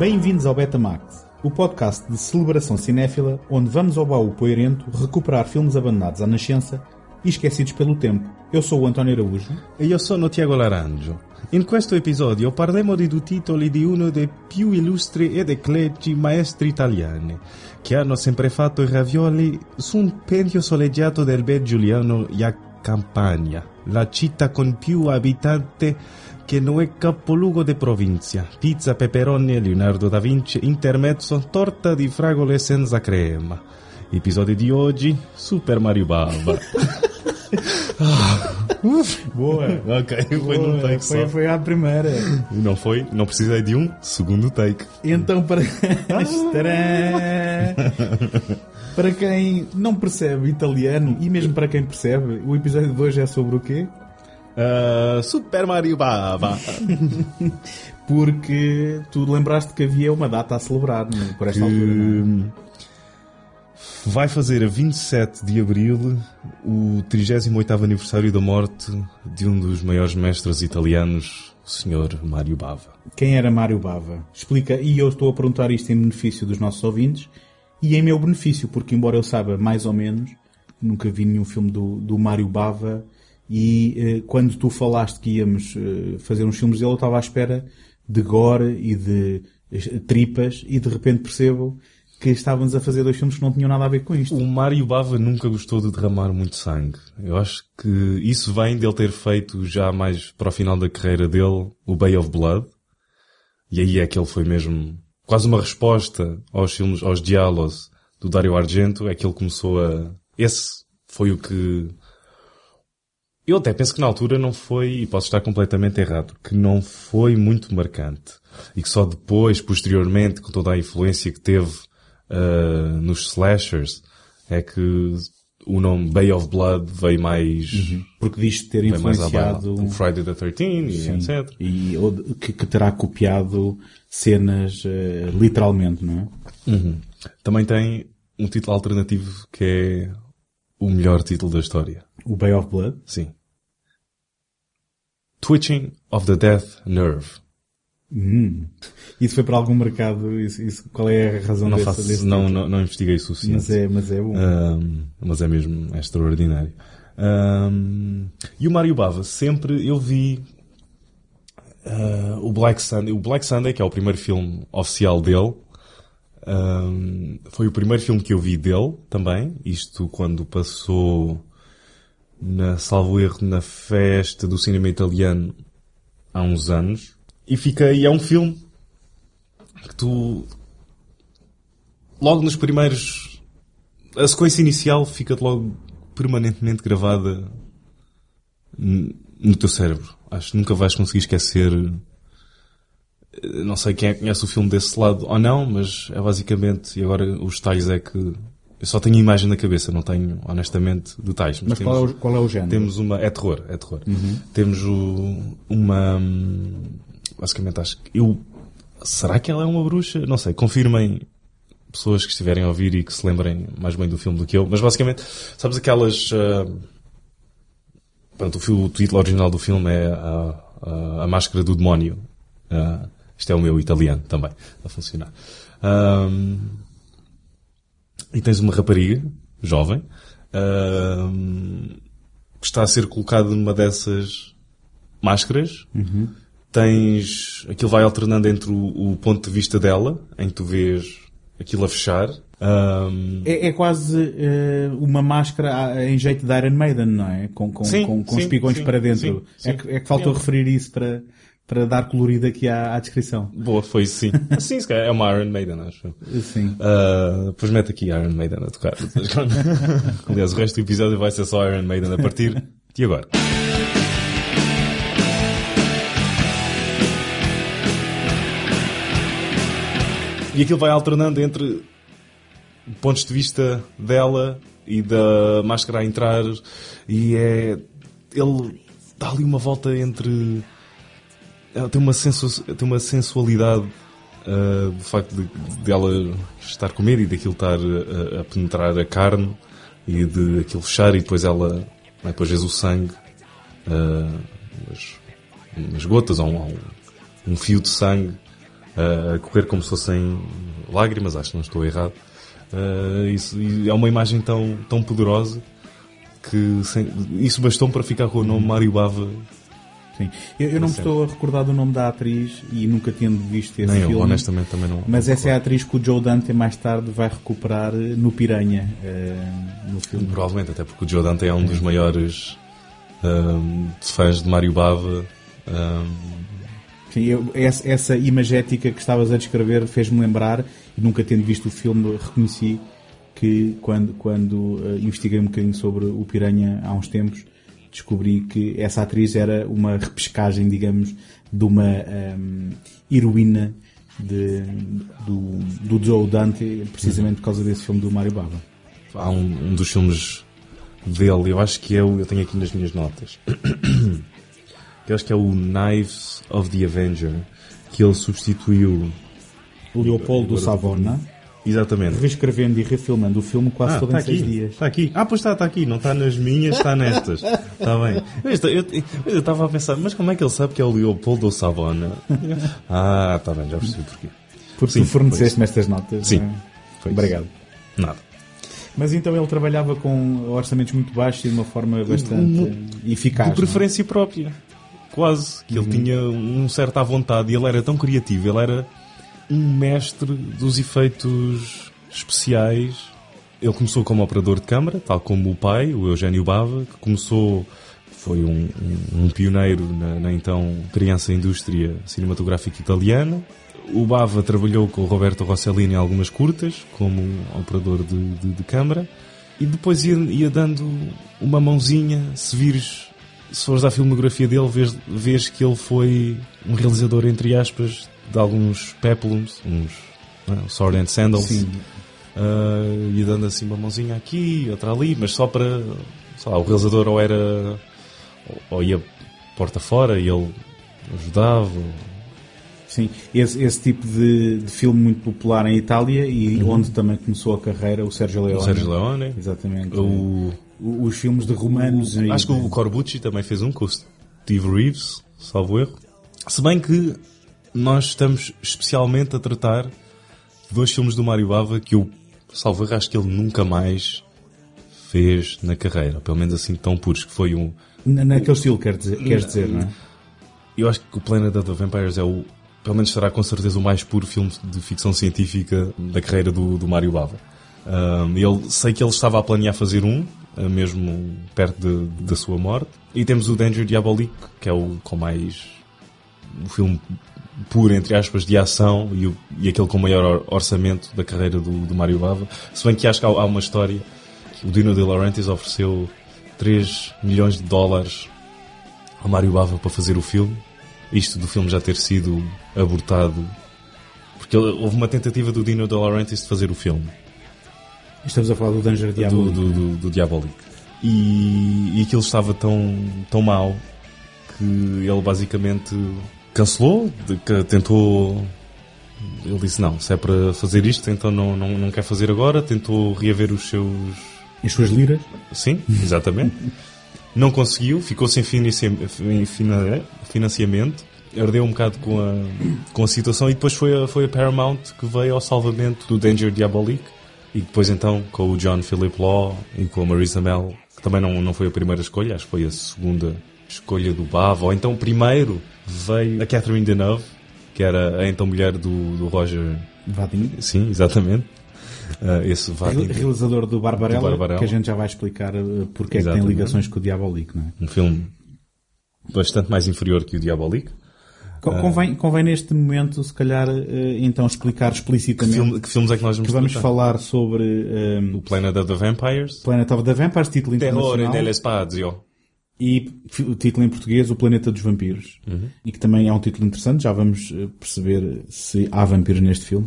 Bem-vindos ao Betamax, o podcast de celebração cinéfila onde vamos ao baú poeirento recuperar filmes abandonados à nascença e esquecidos pelo tempo. Eu sou o António Araújo. E io sono Tiago Laranjo. In questo episodio parleremo di due titoli di uno dei più illustri ed eclettici maestri italiani, che hanno sempre fatto i ravioli su un pendio soleggiato del bel Giuliano Campania, la città con più abitanti che non è capoluogo di provincia. Pizza, peperoni e Leonardo da Vinci, intermezzo, torta di fragole senza crema. Episodio di oggi, Super Mario Bava. Boa! ok, foi num take foi, só. foi à primeira. Não foi, não precisei de um segundo take. Então, para... Para quem não percebe italiano e mesmo para quem percebe, o episódio de hoje é sobre o quê? Uh, Super Mario Baba. Porque tu lembraste que havia uma data a celebrar né, por esta altura, não é? Vai fazer a 27 de abril o 38 aniversário da morte de um dos maiores mestres italianos, o Sr. Mário Bava. Quem era Mário Bava? Explica, e eu estou a perguntar isto em benefício dos nossos ouvintes e em meu benefício, porque embora eu saiba mais ou menos, nunca vi nenhum filme do, do Mário Bava e eh, quando tu falaste que íamos eh, fazer uns filmes dele, eu estava à espera de gore e de eh, tripas e de repente percebo que estávamos a fazer dois filmes que não tinham nada a ver com isto. O Mário Bava nunca gostou de derramar muito sangue. Eu acho que isso vem dele ter feito já mais para o final da carreira dele o Bay of Blood. E aí é que ele foi mesmo quase uma resposta aos filmes, aos diálogos do Dario Argento. É que ele começou a... Esse foi o que... Eu até penso que na altura não foi, e posso estar completamente errado, que não foi muito marcante. E que só depois, posteriormente, com toda a influência que teve uh, nos slashers, é que o nome Bay of Blood veio mais... Porque diz ter mais influenciado. O Friday the 13 e Sim. etc. E que, que terá copiado cenas eh, literalmente, não é? Uhum. Também tem um título alternativo que é o melhor título da história. O Bay of Blood. Sim. Twitching of the Death Nerve. Hum. Isso foi para algum mercado? Isso, isso- qual é a razão Não desse, faço, desse não, não, não investiguei o suficiente. Mas é, mas é bom. Um, mas é mesmo extraordinário. Um, e o Mario Bava, sempre eu vi uh, o Black Sunday. O Black Sunday, que é o primeiro filme oficial dele, um, foi o primeiro filme que eu vi dele também. Isto quando passou, na, salvo erro, na festa do cinema italiano há uns anos. E fiquei, é um filme que tu, logo nos primeiros a sequência inicial fica logo permanentemente gravada no teu cérebro. Acho que nunca vais conseguir esquecer. eh, Não sei quem é que conhece o filme desse lado ou não, mas é basicamente. E agora os detalhes é que. Eu só tenho a imagem na cabeça, não tenho, honestamente, detalhes. mas temos, qual é, o, qual é o género? temos uma. É terror, é terror. Temos o, uma. hum, Basicamente, acho que. Eu. Será que ela é uma bruxa? Não sei, confirmem pessoas que estiverem a ouvir e que se lembrem mais bem do filme do que eu. Mas basicamente, sabes aquelas. ah, pronto, o, fil- o título original do filme é a, a, a Máscara do Demónio. Ah, isto é o meu italiano também, a funcionar. Ahm, e tens uma rapariga, jovem, ahm, que está a ser colocada numa dessas máscaras. Tens. Aquilo vai alternando entre o, o ponto de vista dela, em que tu vês aquilo a fechar. É, é quase eh, uma máscara ah, em jeito de Iron Maiden, não é? Com, com, Sim, com, com sim, espigões sim, para dentro. sim, é, que, é que faltou referir isso para, para dar colorido aqui à, à descrição. boa, foi isso, sim. sim, se calhar é uma Iron Maiden, acho. Sim. Uh, depois mete aqui Iron Maiden a tocar. Aliás, o resto do episódio vai ser só Iron Maiden a partir de agora. E aquilo vai alternando entre pontos de vista dela e da máscara a entrar e é ele dá ali uma volta entre ela tem uma, sensu, tem uma sensualidade uh, do facto de, de ela estar com medo e daquilo estar a, a penetrar a carne e de aquilo fechar e depois ela depois vês o sangue uh, umas, umas gotas ou um, um fio de sangue a correr como se fossem lágrimas, acho que não estou errado. Uh, isso, é uma imagem tão, tão poderosa que sem, isso bastou para ficar com o nome Mário Bava. Sim. Eu, eu não me estou a recordar do nome da atriz e nunca tendo visto esse Nem filme. Eu, honestamente também não. Mas não essa é a atriz que o Joe Dante mais tarde vai recuperar no Piranha, uh, no filme. Provavelmente, até porque o Joe Dante é um dos maiores um, fãs de Mário Bava. Um... Sim, eu, essa, essa imagética que estavas a descrever fez-me lembrar, e nunca tendo visto o filme, reconheci que quando, quando uh, investiguei um bocadinho sobre o Piranha há uns tempos, descobri que essa atriz era uma repescagem, digamos, de uma um, heroína de, do, do Joe Dante, precisamente por causa desse filme do Mario Bava. Há um, um dos filmes dele, eu acho que é o, eu tenho aqui nas minhas notas, eu acho que é o Knives of the Avenger, que ele substituiu o Leopoldo Savona. Exatamente. Reescrevendo e refilmando o filme quase ah, todo tá em seis dias. Está aqui. Ah, pois está, está aqui. Não está nas minhas, está nestas. Está bem. Eu estava a pensar, mas como é que ele sabe que é o Leopoldo Savona? Ah, está bem, já percebi porquê. Porque Sim, tu forneceste-me estas notas. Sim. É? Obrigado. Nada. Mas então ele trabalhava com orçamentos muito baixos e de uma forma bastante eficaz. De preferência não? própria. Quase. Que uhum. ele tinha um certo à vontade e ele era tão criativo. Ele era um mestre dos efeitos especiais. Ele começou como operador de câmara, tal como o pai, o Eugênio Bava, que começou, foi um, um, um pioneiro na, na, então criança indústria cinematográfica italiana. O Bava trabalhou com o Roberto Rossellini em algumas curtas, como operador de, de, de câmara, e depois ia, ia, dando uma mãozinha, se vires, se fores à filmografia dele, vês, vês que ele foi um realizador, entre aspas, de alguns peplums, uns é? sword and sandals. Uh, e dando assim uma mãozinha aqui, outra ali, mas só para, sei lá, o realizador ou era, ou, ia porta fora e ele ajudava. Sim, esse, esse tipo de, de, filme muito popular em Itália e uhum. onde também começou a carreira o Sergio Leone. O Sergio Leone. Exatamente. O, o, os filmes de romanos. O, acho que o Corbucci também fez um com o Steve Reeves, salvo erro. Se bem que nós estamos especialmente a tratar dois filmes do Mário Bava que eu, salvo acho que ele nunca mais fez na carreira, pelo menos assim tão puros, que foi um... Naquele estilo, quer dizer, queres dizer, não é? Eu acho que o Planet of the Vampires é o, pelo menos será com certeza o mais puro filme de ficção científica da carreira do, do Mário Bava. Um, ele, sei que ele estava a planear fazer um, eh, mesmo perto da sua morte. E temos o Danger Diabolique, que é o com mais o filme puro, entre aspas, de ação e, o, e aquele com maior orçamento da carreira do, do Mário Bava. Se bem que acho que há, há uma história que o Dino De Laurentiis ofereceu 3 milhões de dólares ao Mário Bava para fazer o filme. Isto do filme já ter sido abortado. Porque houve uma tentativa do Dino De Laurentiis de fazer o filme. Estamos a falar do Danger Diabolic. Do, do, do, do Diabolic. E, e aquilo estava tão, tão mal que ele basicamente cancelou, que tentou. Ele disse: Não, se é para fazer isto, então não, não, não quer fazer agora. Tentou reaver os seus. As suas liras? Sim, exatamente. não conseguiu, ficou sem financiamento, ardeu um bocado com a, com a situação e depois foi a, foi a Paramount que veio ao salvamento do Danger Diabolique e depois então com o John Philip Law e com a Marisa Mel, que também não, não foi a primeira escolha, acho que foi a segunda escolha do Bava, ou então primeiro veio a Catherine Deneuve, que era a então mulher do, do Roger Vadim. Sim, exatamente. Uh, esse Vadim. Realizador do Barbarella, do Barbarella, que a gente já vai explicar uh, porque é que tem ligações com o Diabolique, não é? Um filme bastante mais inferior que o Diabolique. Convém, convém neste momento, se calhar, então explicar explicitamente que, filme, que, filmes é que nós vamos, que vamos falar sobre um, o Planet of the Vampires. Planet of the Vampires, título Terror internacional. Terror Spazio. E o título em português, O Planeta dos Vampiros. Uhum. E que também é um título interessante, já vamos eh, perceber se há vampiros neste filme.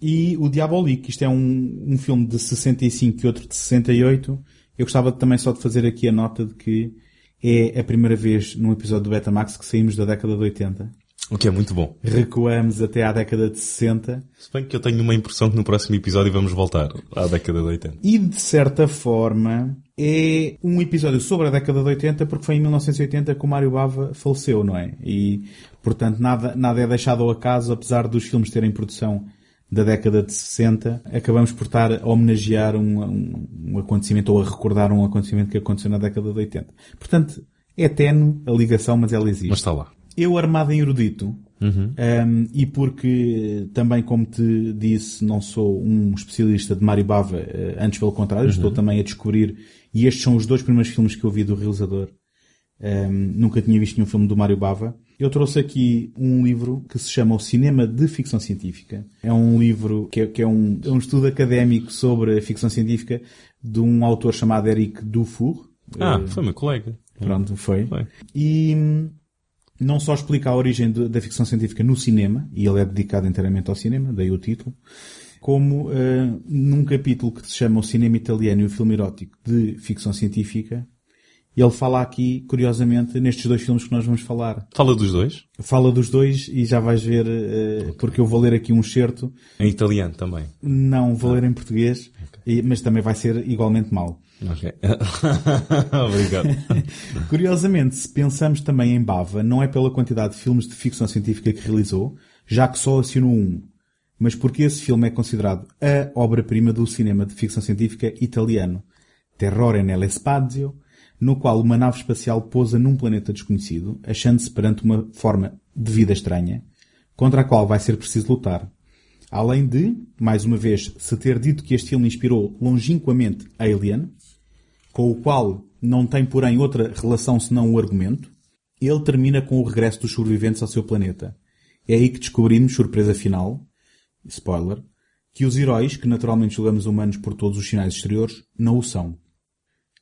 E o Diabolique, isto é um, um filme de 65 e outro de 68. Eu gostava também só de fazer aqui a nota de que é a primeira vez num episódio do Betamax que saímos da década de 80. O que é muito bom. Recuamos até à década de 60. Se bem que eu tenho uma impressão que no próximo episódio vamos voltar à década de 80. E de certa forma, é um episódio sobre a década de 80 porque foi em 1980 que o Mário Bava faleceu, não é? E Portanto, nada, nada é deixado ao acaso, apesar dos filmes terem produção da década de 60, acabamos por estar a homenagear um, um, um acontecimento ou a recordar um acontecimento que aconteceu na década de 80. Portanto, é tenue a ligação, mas ela existe. Mas está lá. Eu, armado em erudito, Uhum. um, e porque também, como te disse, não sou um especialista de Mário Bava, eh, antes pelo contrário, estou também a descobrir, e estes são os dois primeiros filmes que eu vi do realizador. Um, nunca tinha visto nenhum filme do Mário Bava. Eu trouxe aqui um livro que se chama O Cinema de Ficção Científica. É um livro que é, que é um, é um estudo académico sobre a ficção científica de um autor chamado Eric Dufour. Ah, Eh, foi meu colega. Pronto, foi. Foi. E não só explica a origem de- da ficção científica no cinema, e ele é dedicado inteiramente ao cinema, daí o título, como eh, num capítulo que se chama O Cinema Italiano e o Filme Erótico de Ficção Científica, ele fala aqui, curiosamente, nestes dois filmes que nós vamos falar. Fala dos dois. Fala dos dois e já vais ver, eh, porque eu vou ler aqui um excerto, Em italiano também. não vou ler em português, e- mas também vai ser igualmente mau. Ok. Obrigado. Curiosamente, se pensamos também em Bava, não é pela quantidade de filmes de ficção científica que realizou, já que só assinou um, mas porque esse filme é considerado a obra-prima do cinema de ficção científica italiano, Terrore nell'Espazio, no qual uma nave espacial pousa num planeta desconhecido, achando-se perante uma forma de vida estranha, contra a qual vai ser preciso lutar. Além de, mais uma vez, se ter dito que este filme inspirou longínquamente Alien, com o qual não tem, porém, outra relação senão o argumento, ele termina com o regresso dos sobreviventes ao seu planeta. É aí que descobrimos, surpresa final, spoiler, que os heróis, que naturalmente julgamos humanos por todos os sinais exteriores, não o são.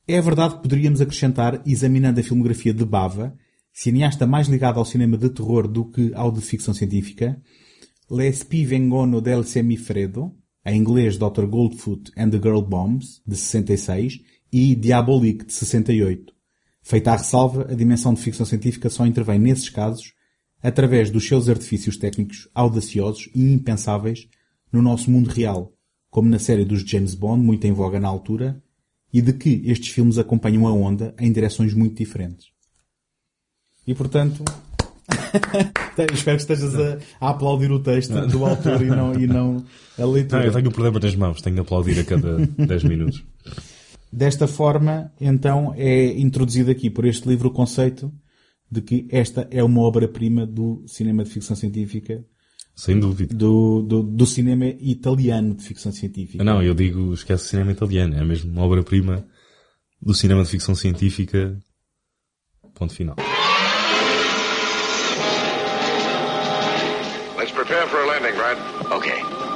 É verdade que poderíamos acrescentar, examinando a filmografia de Bava, cineasta mais ligado ao cinema de terror do que ao de ficção científica, Le Spie vengono del semifredo, em inglês Dr. Goldfoot and the Girl Bombs, de 66, e Diabolique, de 68. Feita a ressalva, a dimensão de ficção científica só intervém nesses casos através dos seus artifícios técnicos audaciosos e impensáveis no nosso mundo real, como na série dos James Bond, muito em voga na altura, e de que estes filmes acompanham a onda em direções muito diferentes. E portanto, espero que estejas a, a aplaudir o texto do autor e não, e não a Não, leitura. eu tenho um problema nas mãos, tenho de aplaudir a cada 10 minutos. Desta forma, então, é introduzido aqui por este livro o conceito de que esta é uma obra-prima do cinema de ficção científica, Sem dúvida. do, do, do cinema italiano de ficção científica. Não, eu digo, esquece o cinema italiano. É mesmo uma obra-prima do cinema de ficção científica. Ponto final. Let's prepare for a landing, Brad. Okay.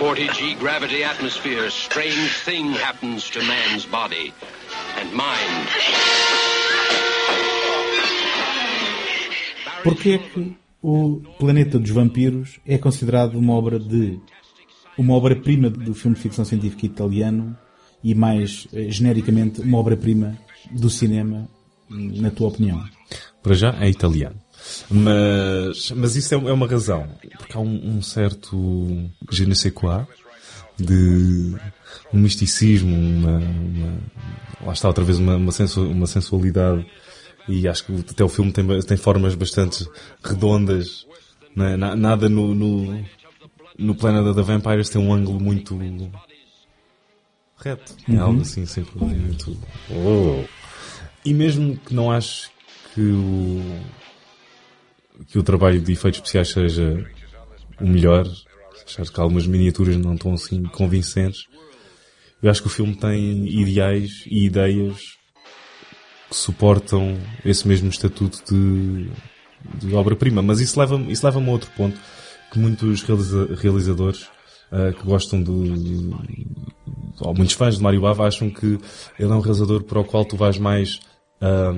40G gravity atmosphere, strange thing happens to man's body and mind. Porquê é que o Planeta dos Vampiros é considerado uma obra de uma obra-prima do filme de ficção científica italiano e mais eh, genericamente uma obra-prima do cinema, na tua opinião? Para já é italiano. Mas, mas isso é, é uma razão. Porque há um, um certo je ne sais quoi de um misticismo, uma, uma- lá está outra vez uma, uma, sensu- uma sensualidade e acho que até o filme tem, tem formas bastante redondas. é? Na- Nada no, no, no da Vampires tem um ângulo muito reto. É algo assim, sempre muito... Oh. E mesmo que não acho que o, que o trabalho de efeitos especiais seja o melhor, achar que algumas miniaturas não estão assim convincentes, eu acho que o filme tem ideais e ideias que suportam esse mesmo estatuto de, de obra-prima. Mas isso leva-me isso leva a outro ponto que muitos realiza- realizadores ah, que gostam de, de- ou muitos fãs de Mario Bava acham que ele é um realizador para o qual tu vais mais ah,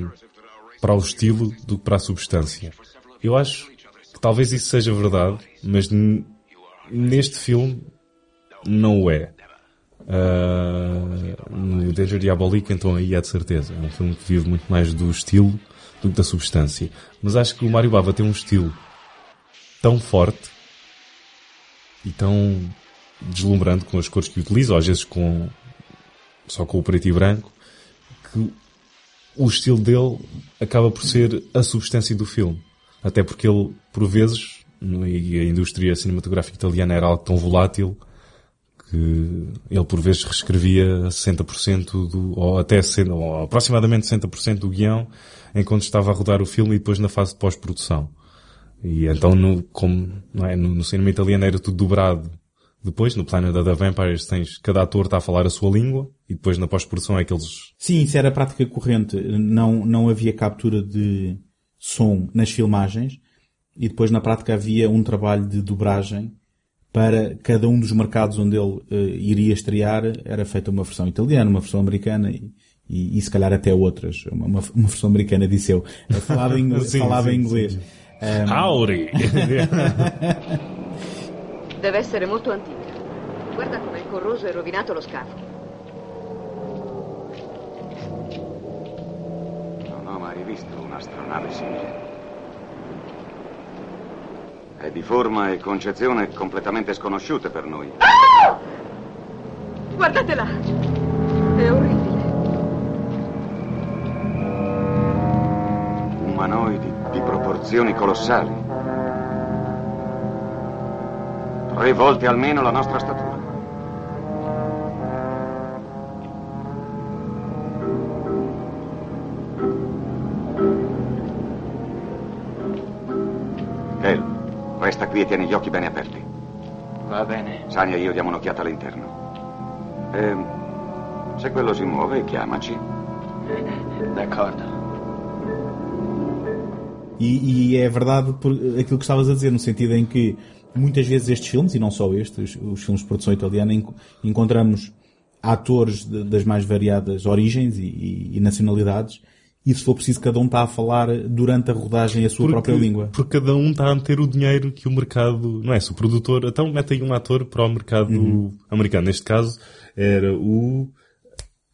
para o estilo do que para a substância. Eu acho que talvez isso seja verdade, mas neste filme não o é. Ah, no Danger Diabolique, então aí é de certeza. É um filme que vive muito mais do estilo do que da substância. Mas acho que o Mario Bava tem um estilo tão forte e tão deslumbrante com as cores que utiliza, às vezes com só com o preto e branco, que o estilo dele acaba por ser a substância do filme. Até porque ele, por vezes, no- e a indústria cinematográfica italiana era algo tão volátil que ele por vezes reescrevia 60% do, ou até 60, ou aproximadamente 60% do guião enquanto estava a rodar o filme e depois na fase de pós-produção. E então, no, como, não é, no, no cinema italiano era tudo dobrado. Depois, no Planet the Vampires, tens, cada ator está a falar a sua língua e depois na pós-produção é que eles Sim, isso era prática corrente. Não, não havia captura de som nas filmagens e depois na prática havia um trabalho de dobragem para cada um dos mercados onde ele eh, iria estrear. Era feita uma versão italiana, uma versão americana e, e, e se calhar até outras. Uma, uma, uma versão americana, disse eu. Falava em inglês. Sim, falava sim, em inglês. Howdy! Deve essere molto antica. Guarda com'è corroso e rovinato lo scafo. Non ho mai visto un'astronave simile. È di forma e concezione completamente sconosciute per noi. Guardate là! È orribile. Umanoidi di proporzioni colossali. Tre volte almeno la nostra statura. Resta qui e tieni gli occhi bene aperti. Va bene. Sania e io diamo un'occhiata all'interno. E se quello si muove, chiamaci. D'accordo. E, e é verdade por aquilo que estavas a dizer, no sentido em que muitas vezes estes filmes, e não só estes, os filmes de produção italiana, enco- encontramos atores de- das mais variadas origens e, e- e nacionalidades, e se for preciso, cada um está a falar durante a rodagem a sua própria língua. Porque cada um está a meter o dinheiro que o mercado, não é? Se o produtor, então mete aí um ator para o mercado Uhum. americano. Neste caso, era o,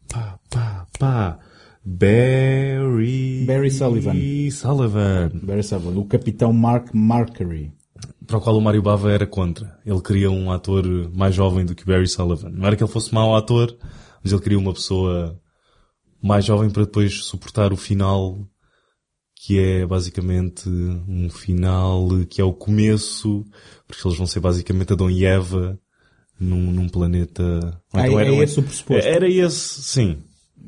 pá, pá, pá, Barry... Barry Sullivan. Sullivan. Barry Sullivan, o capitão Mark Markery. Para o qual o Mário Bava era contra. Ele queria um ator mais jovem do que Barry Sullivan. Não era que ele fosse mau ator, mas ele queria uma pessoa mais jovem para depois suportar o final, que é basicamente um final que é o começo, porque eles vão ser basicamente Adão e Eva num, num planeta... Ah, Então é era- esse o pressuposto? Era esse, sim.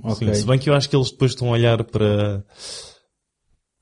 Ok. Sim, se bem que eu acho que eles depois estão a olhar para,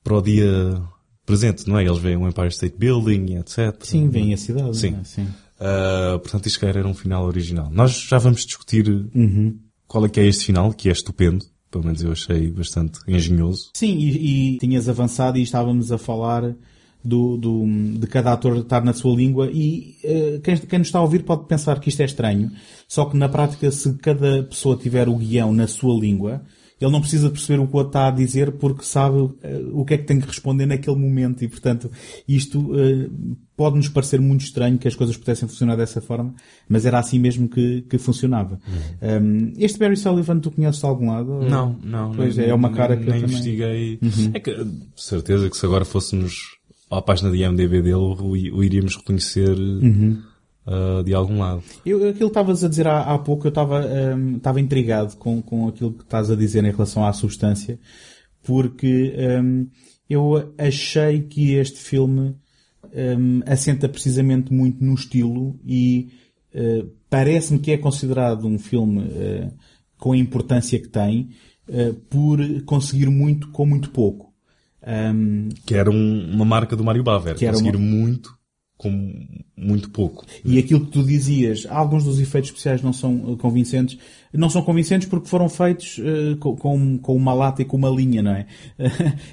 para o dia presente, não é? Eles veem o Empire State Building, etc. Sim, vem a cidade. Sim. é? Sim. Uh, portanto, isto era um final original. Nós já vamos discutir Uhum. qual é que é este final, que é estupendo. Pelo menos eu achei bastante engenhoso. Sim, e, e tinhas avançado e estávamos a falar do, do- de cada ator estar na sua língua e eh, quem, quem nos está a ouvir pode pensar que isto é estranho, só que na prática se cada pessoa tiver o guião na sua língua, ele não precisa perceber o que o outro está a dizer porque sabe eh, o que é que tem que responder naquele momento e portanto isto eh, pode-nos parecer muito estranho que as coisas pudessem funcionar dessa forma, mas era assim mesmo que, que funcionava. Um, este Barry Sullivan tu conheces de algum lado? Não, não. Pois nem- é, é uma cara que eu nem também... investiguei. É que, certeza que se agora fôssemos à página de IMDB dele, o, o iríamos reconhecer uh, de algum lado. Eu, aquilo que estavas a dizer há, há pouco, eu estava hum, estava intrigado com, com aquilo que estás a dizer em relação à substância, porque hum, eu achei que este filme hum, assenta precisamente muito no estilo e eh, parece-me que é considerado um filme eh, com a importância que tem eh, por conseguir muito com muito pouco. Hum, Que era um- uma marca do Mário Bava. Conseguir uma- muito com muito pouco. E aquilo que tu dizias, alguns dos efeitos especiais não são eh, convincentes. Não são convincentes porque foram feitos eh, com, com, uma lata e com uma linha, não é?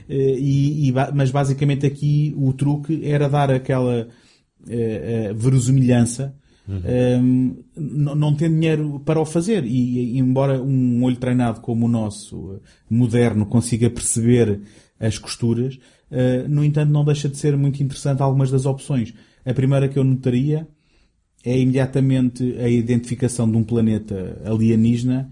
Eh, e, e mas basicamente aqui o truque era dar aquela eh, eh, verosimilhança eh, n- não tem dinheiro para o fazer. E, embora um olho treinado como o nosso, moderno, consiga perceber as costuras, eh, no entanto não deixa de ser muito interessante algumas das opções. A primeira que eu notaria é imediatamente a identificação de um planeta alienígena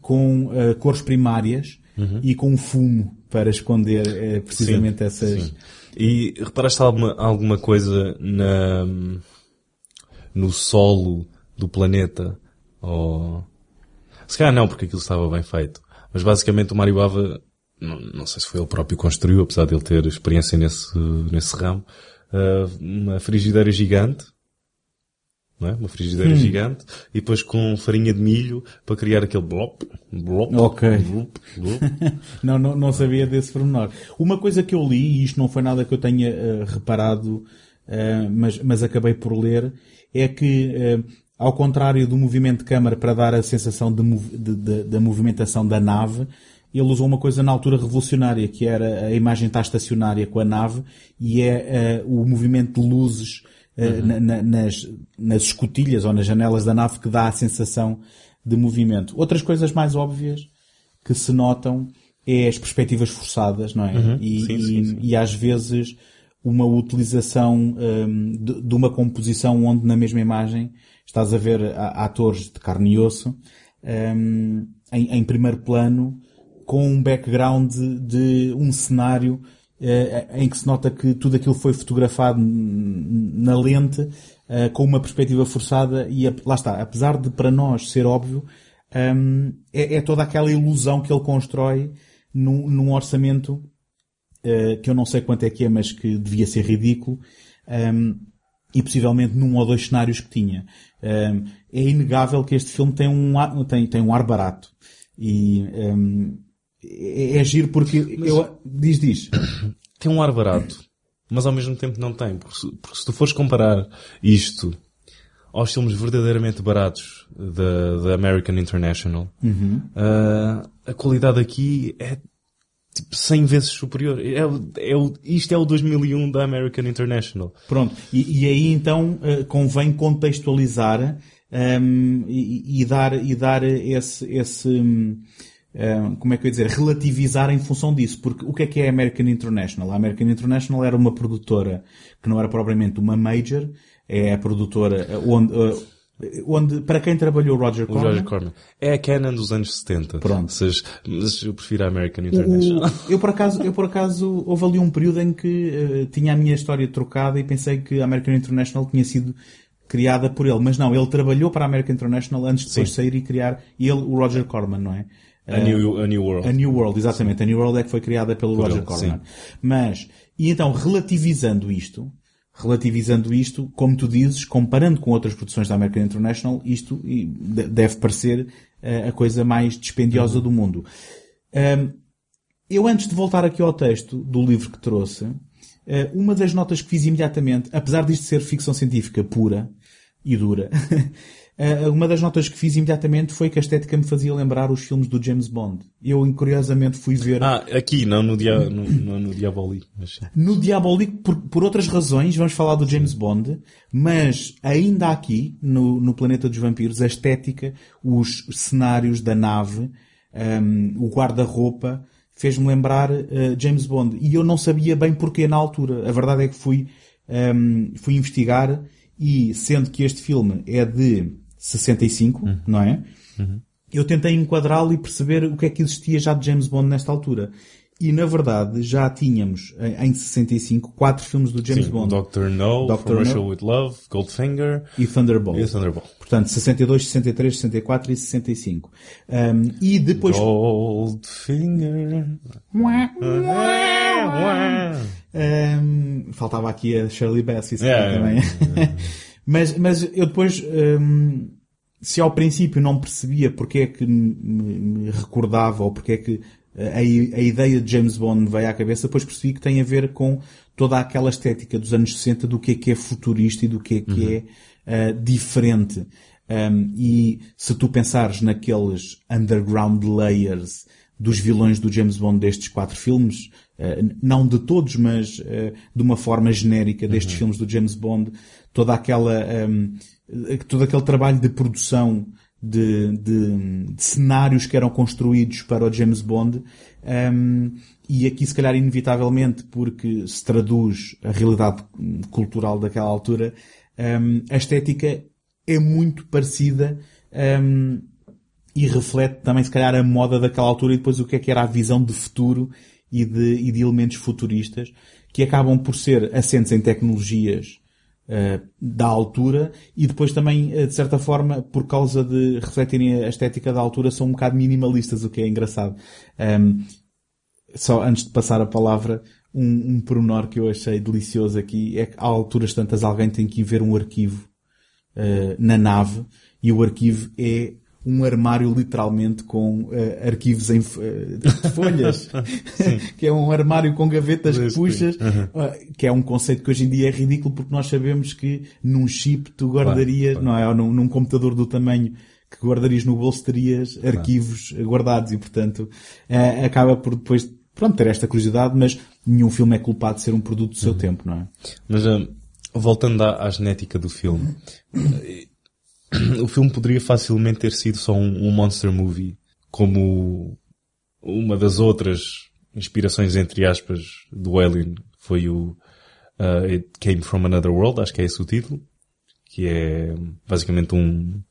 com eh, cores primárias e com fumo para esconder eh, precisamente Sim, essas. sim. E reparaste alguma, alguma coisa na, no solo do planeta? Ou... Se calhar não, porque aquilo estava bem feito. Mas basicamente o Mário Bava, não, não sei se foi ele próprio que construiu, apesar de ele ter experiência nesse, nesse ramo, uh, uma frigideira gigante, não é? Uma frigideira Hum. gigante, e depois com farinha de milho para criar aquele blop, blop, Ok. blop, blop. não, não, não sabia desse pormenor. Uma coisa que eu li, e isto não foi nada que eu tenha eh, reparado, eh, mas, mas acabei por ler, é que, eh, ao contrário do movimento de câmara para dar a sensação de, mov- de- de- da movimentação da nave, ele usou uma coisa na altura revolucionária, que era a imagem está estacionária com a nave e é eh, o movimento de luzes eh, na- na- nas, nas escotilhas ou nas janelas da nave que dá a sensação de movimento. Outras coisas mais óbvias que se notam é as perspectivas forçadas, não é? E, Sim, sim, sim. e às vezes uma utilização hum, de, de uma composição onde na mesma imagem estás a ver a- atores de carne e osso hum, em, em primeiro plano com um background de, de um cenário eh, em que se nota que tudo aquilo foi fotografado na lente eh, com uma perspectiva forçada e lá está, apesar de para nós ser óbvio, hum, é, é toda aquela ilusão que ele constrói num, num orçamento eh, que eu não sei quanto é que é, mas que devia ser ridículo, hum, e possivelmente num ou dois cenários que tinha. Hum, é inegável que este filme tem um ar, tem, tem um ar barato. E hum, é, é giro porque eu, diz, diz. tem um ar barato, mas ao mesmo tempo não tem. Porque se, porque se tu fores comparar isto aos filmes verdadeiramente baratos da, da American International, ah, a qualidade aqui é tipo 100 vezes superior. É, é isto é o 2001 da American International. Pronto. E, e aí então eh, convém contextualizar hum, e, e dar, e dar esse, esse hum, como é que eu ia dizer, relativizar em função disso. Porque o que é que é a American International? A American International era uma produtora que não era propriamente uma major, é a produtora eh, onde, eh, onde para quem trabalhou o Roger O Corman, Roger Corman. É a Canon dos anos 70. Pronto. Mas, mas eu prefiro a American O- International. eu por acaso, eu por acaso, houve ali um período em que eh, tinha a minha história trocada e pensei que a American International tinha sido criada por ele. Mas não, ele trabalhou para a American International antes de depois Sim. sair e criar, ele, o Roger Corman, não é? A New, a New World. A New World, exatamente. A New World é que foi criada pelo Por Roger Corman. Mas, e então, relativizando isto, relativizando isto, como tu dizes, comparando com outras produções da American International, isto de- deve parecer eh, a coisa mais dispendiosa do mundo. Eu, antes de voltar aqui ao texto do livro que trouxe, eh, uma das notas que fiz imediatamente, apesar disto ser ficção científica pura e dura, uma das notas que fiz imediatamente foi que a estética me fazia lembrar os filmes do James Bond. Eu, curiosamente, fui ver Ah, aqui, não no, dia, no, no, no Diabolique. Mas... no Diabolique por, por outras razões, vamos falar do James Bond, mas ainda aqui, no, no Planeta dos Vampiros, a estética, os cenários da nave, hum, o guarda-roupa, fez-me lembrar eh, James Bond. E eu não sabia bem porquê na altura. A verdade é que fui, hum, fui investigar e, sendo que este filme é de 65, não é? eu tentei enquadrá-lo e perceber o que é que existia já de James Bond nesta altura. E, na verdade, já tínhamos, em em 65, quatro filmes do James Sim, Bond. Dr. No, Dr. From Russia No. with Love, Goldfinger E Thunderball. e Thunderball. Portanto, 62, 63, 64 e 65. Um, e depois... Goldfinger. Um, faltava aqui a Shirley Bassey se Yeah, também. mas, mas eu depois, um, se ao princípio não percebia porque é que me, recordava ou porque é que a, a ideia de James Bond me veio à cabeça, depois percebi que tem a ver com toda aquela estética dos anos 60 do que é que é futurista e do que é que é uh, diferente. Um, e se tu pensares naqueles underground layers dos vilões do James Bond destes quatro filmes, eh, não de todos, mas eh, de uma forma genérica destes filmes do James Bond, toda aquela, eh, todo aquele trabalho de produção de, de- de cenários que eram construídos para o James Bond, ehm, e aqui se calhar inevitavelmente porque se traduz a realidade cultural daquela altura, ehm, a estética é muito parecida ehm, e reflete também se calhar a moda daquela altura e depois o que é que era a visão de futuro e de, e de elementos futuristas que acabam por ser assentes em tecnologias eh, da altura e depois também, eh, de certa forma, por causa de refletirem a estética da altura, são um bocado minimalistas, o que é engraçado. Ahm, só antes de passar a palavra, um, um pormenor que eu achei delicioso aqui é que há alturas tantas alguém tem que ir ver um arquivo eh, na nave e o arquivo é um armário literalmente com eh, arquivos em de folhas, que é um armário com gavetas que puxas, eh, que é um conceito que hoje em dia é ridículo porque nós sabemos que num chip tu guardarias, não é? Ou num, num computador do tamanho que guardarias no bolso terias arquivos guardados e portanto eh, acaba por depois pronto, ter esta curiosidade, mas nenhum filme é culpado de ser um produto do seu tempo, não é? Mas voltando à, à genética do filme, eh, o filme poderia facilmente ter sido só um, um monster movie, como uma das outras inspirações, entre aspas, do Alien foi o uh, It Came From Another World, acho que é esse o título, que é basicamente um,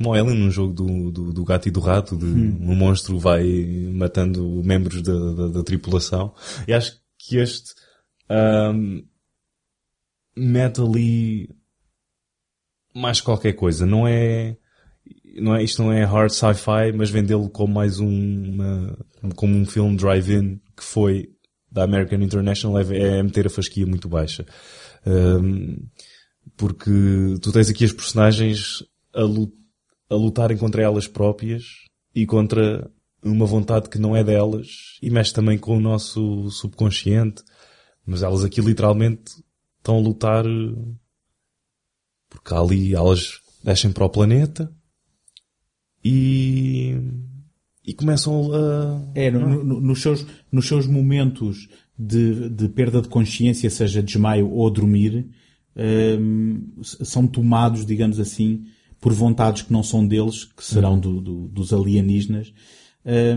um Alien, um jogo do, do, do gato e do rato, de um monstro vai matando membros da, da, da tripulação. E acho que este um, mete ali mais qualquer coisa. Não é, não é, isto não é hard sci-fi, mas vendê-lo como mais um, uma, como um filme drive-in que foi da American International é, é meter a fasquia muito baixa. Um, porque tu tens aqui as personagens a, lu- a lutarem contra elas próprias e contra uma vontade que não é delas e mexe também com o nosso subconsciente. Mas elas aqui literalmente estão a lutar porque ali elas descem para o planeta e, e começam a... É, no- no- nos, seus, nos seus momentos de, de perda de consciência, seja desmaio ou dormir, s- são tomados, digamos assim, por vontades que não são deles, que serão do- do- dos alienígenas,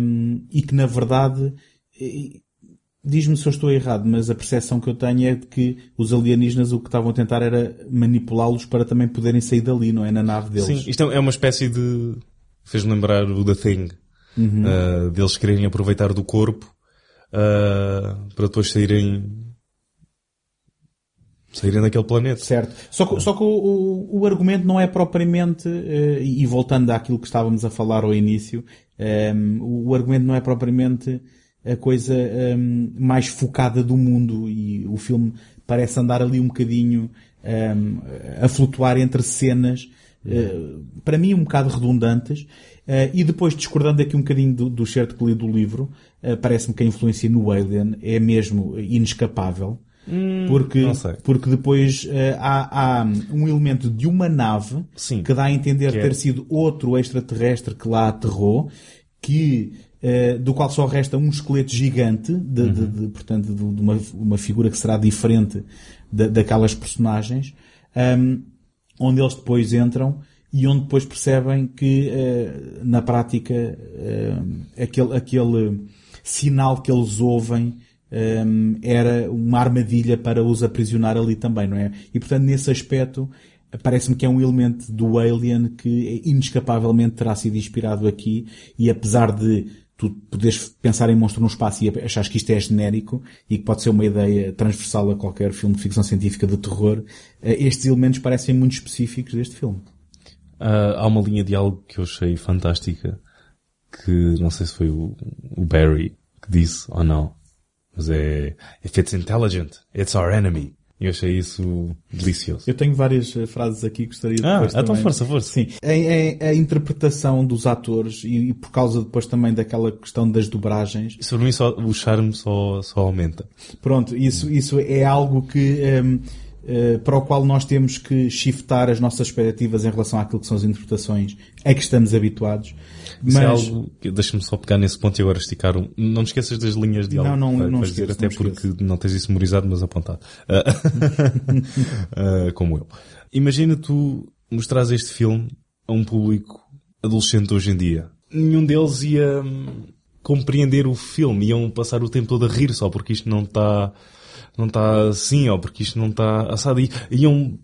hum, e que na verdade, diz-me se eu estou errado, mas a percepção que eu tenho é de que os alienígenas o que estavam a tentar era manipulá-los para também poderem sair dali, não é? Na nave deles. Sim, isto é uma espécie de... Fez-me lembrar o The Thing. Uh, deles quererem aproveitar do corpo uh, para depois saírem saírem daquele planeta. Certo. Só que, só que o, o, o argumento não é propriamente, eh, e voltando àquilo que estávamos a falar ao início, ehm, o, o argumento não é propriamente a coisa ehm, mais focada do mundo e o filme parece andar ali um bocadinho ehm, a flutuar entre cenas, eh, para mim um bocado redundantes, eh, e depois discordando aqui um bocadinho do, do certo que li do livro, eh, parece-me que a influência no Alien é mesmo inescapável. Porque, não sei. porque depois há, há um elemento de uma nave Sim. que dá a entender Que é- ter sido outro extraterrestre que lá aterrou, que, eh, do qual só resta um esqueleto gigante, de, de- Uhum. de, portanto, de, de uma, uma figura que será diferente da, daquelas personagens, ahm, onde eles depois entram e onde depois percebem que, eh, na prática, eh, aquele, aquele sinal que eles ouvem hum, era uma armadilha para os aprisionar ali também, não é? E portanto, nesse aspecto, parece-me que é um elemento do Alien que inescapavelmente terá sido inspirado aqui e apesar de tu poderes pensar em monstro no espaço e achares que isto é genérico e que pode ser uma ideia transversal a qualquer filme de ficção científica de terror, eh, estes elementos parecem muito específicos deste filme. Ah, há uma linha de algo que eu achei fantástica, que não sei se foi o, o Barry que disse ou não, mas é If it's intelligent, it's our enemy. E eu achei isso delicioso. Eu tenho várias eh, frases aqui que gostaria de Ah, então também- força, força. Sim. Em, em- a interpretação dos atores e, e por causa depois também daquela questão das dobragens, Isso para mim só, o charme só, só aumenta. pronto, isso, isso é algo que, ehm, eh, para o qual nós temos que shiftar as nossas expectativas em relação àquilo que são as interpretações a que estamos habituados. Isso é Mas, algo que deixa-me só pegar nesse ponto e agora esticar um. Não te esqueças das linhas de Não, algo não, não esqueço, dizer, até não porque esqueço. não tens isso memorizado, mas apontado. Ah, como eu. Imagina tu mostrares este filme a um público adolescente hoje em dia. Nenhum deles ia hum, compreender o filme, iam passar o tempo todo a rir só porque isto não está não está assim, ou porque isto não está assado. E- Iam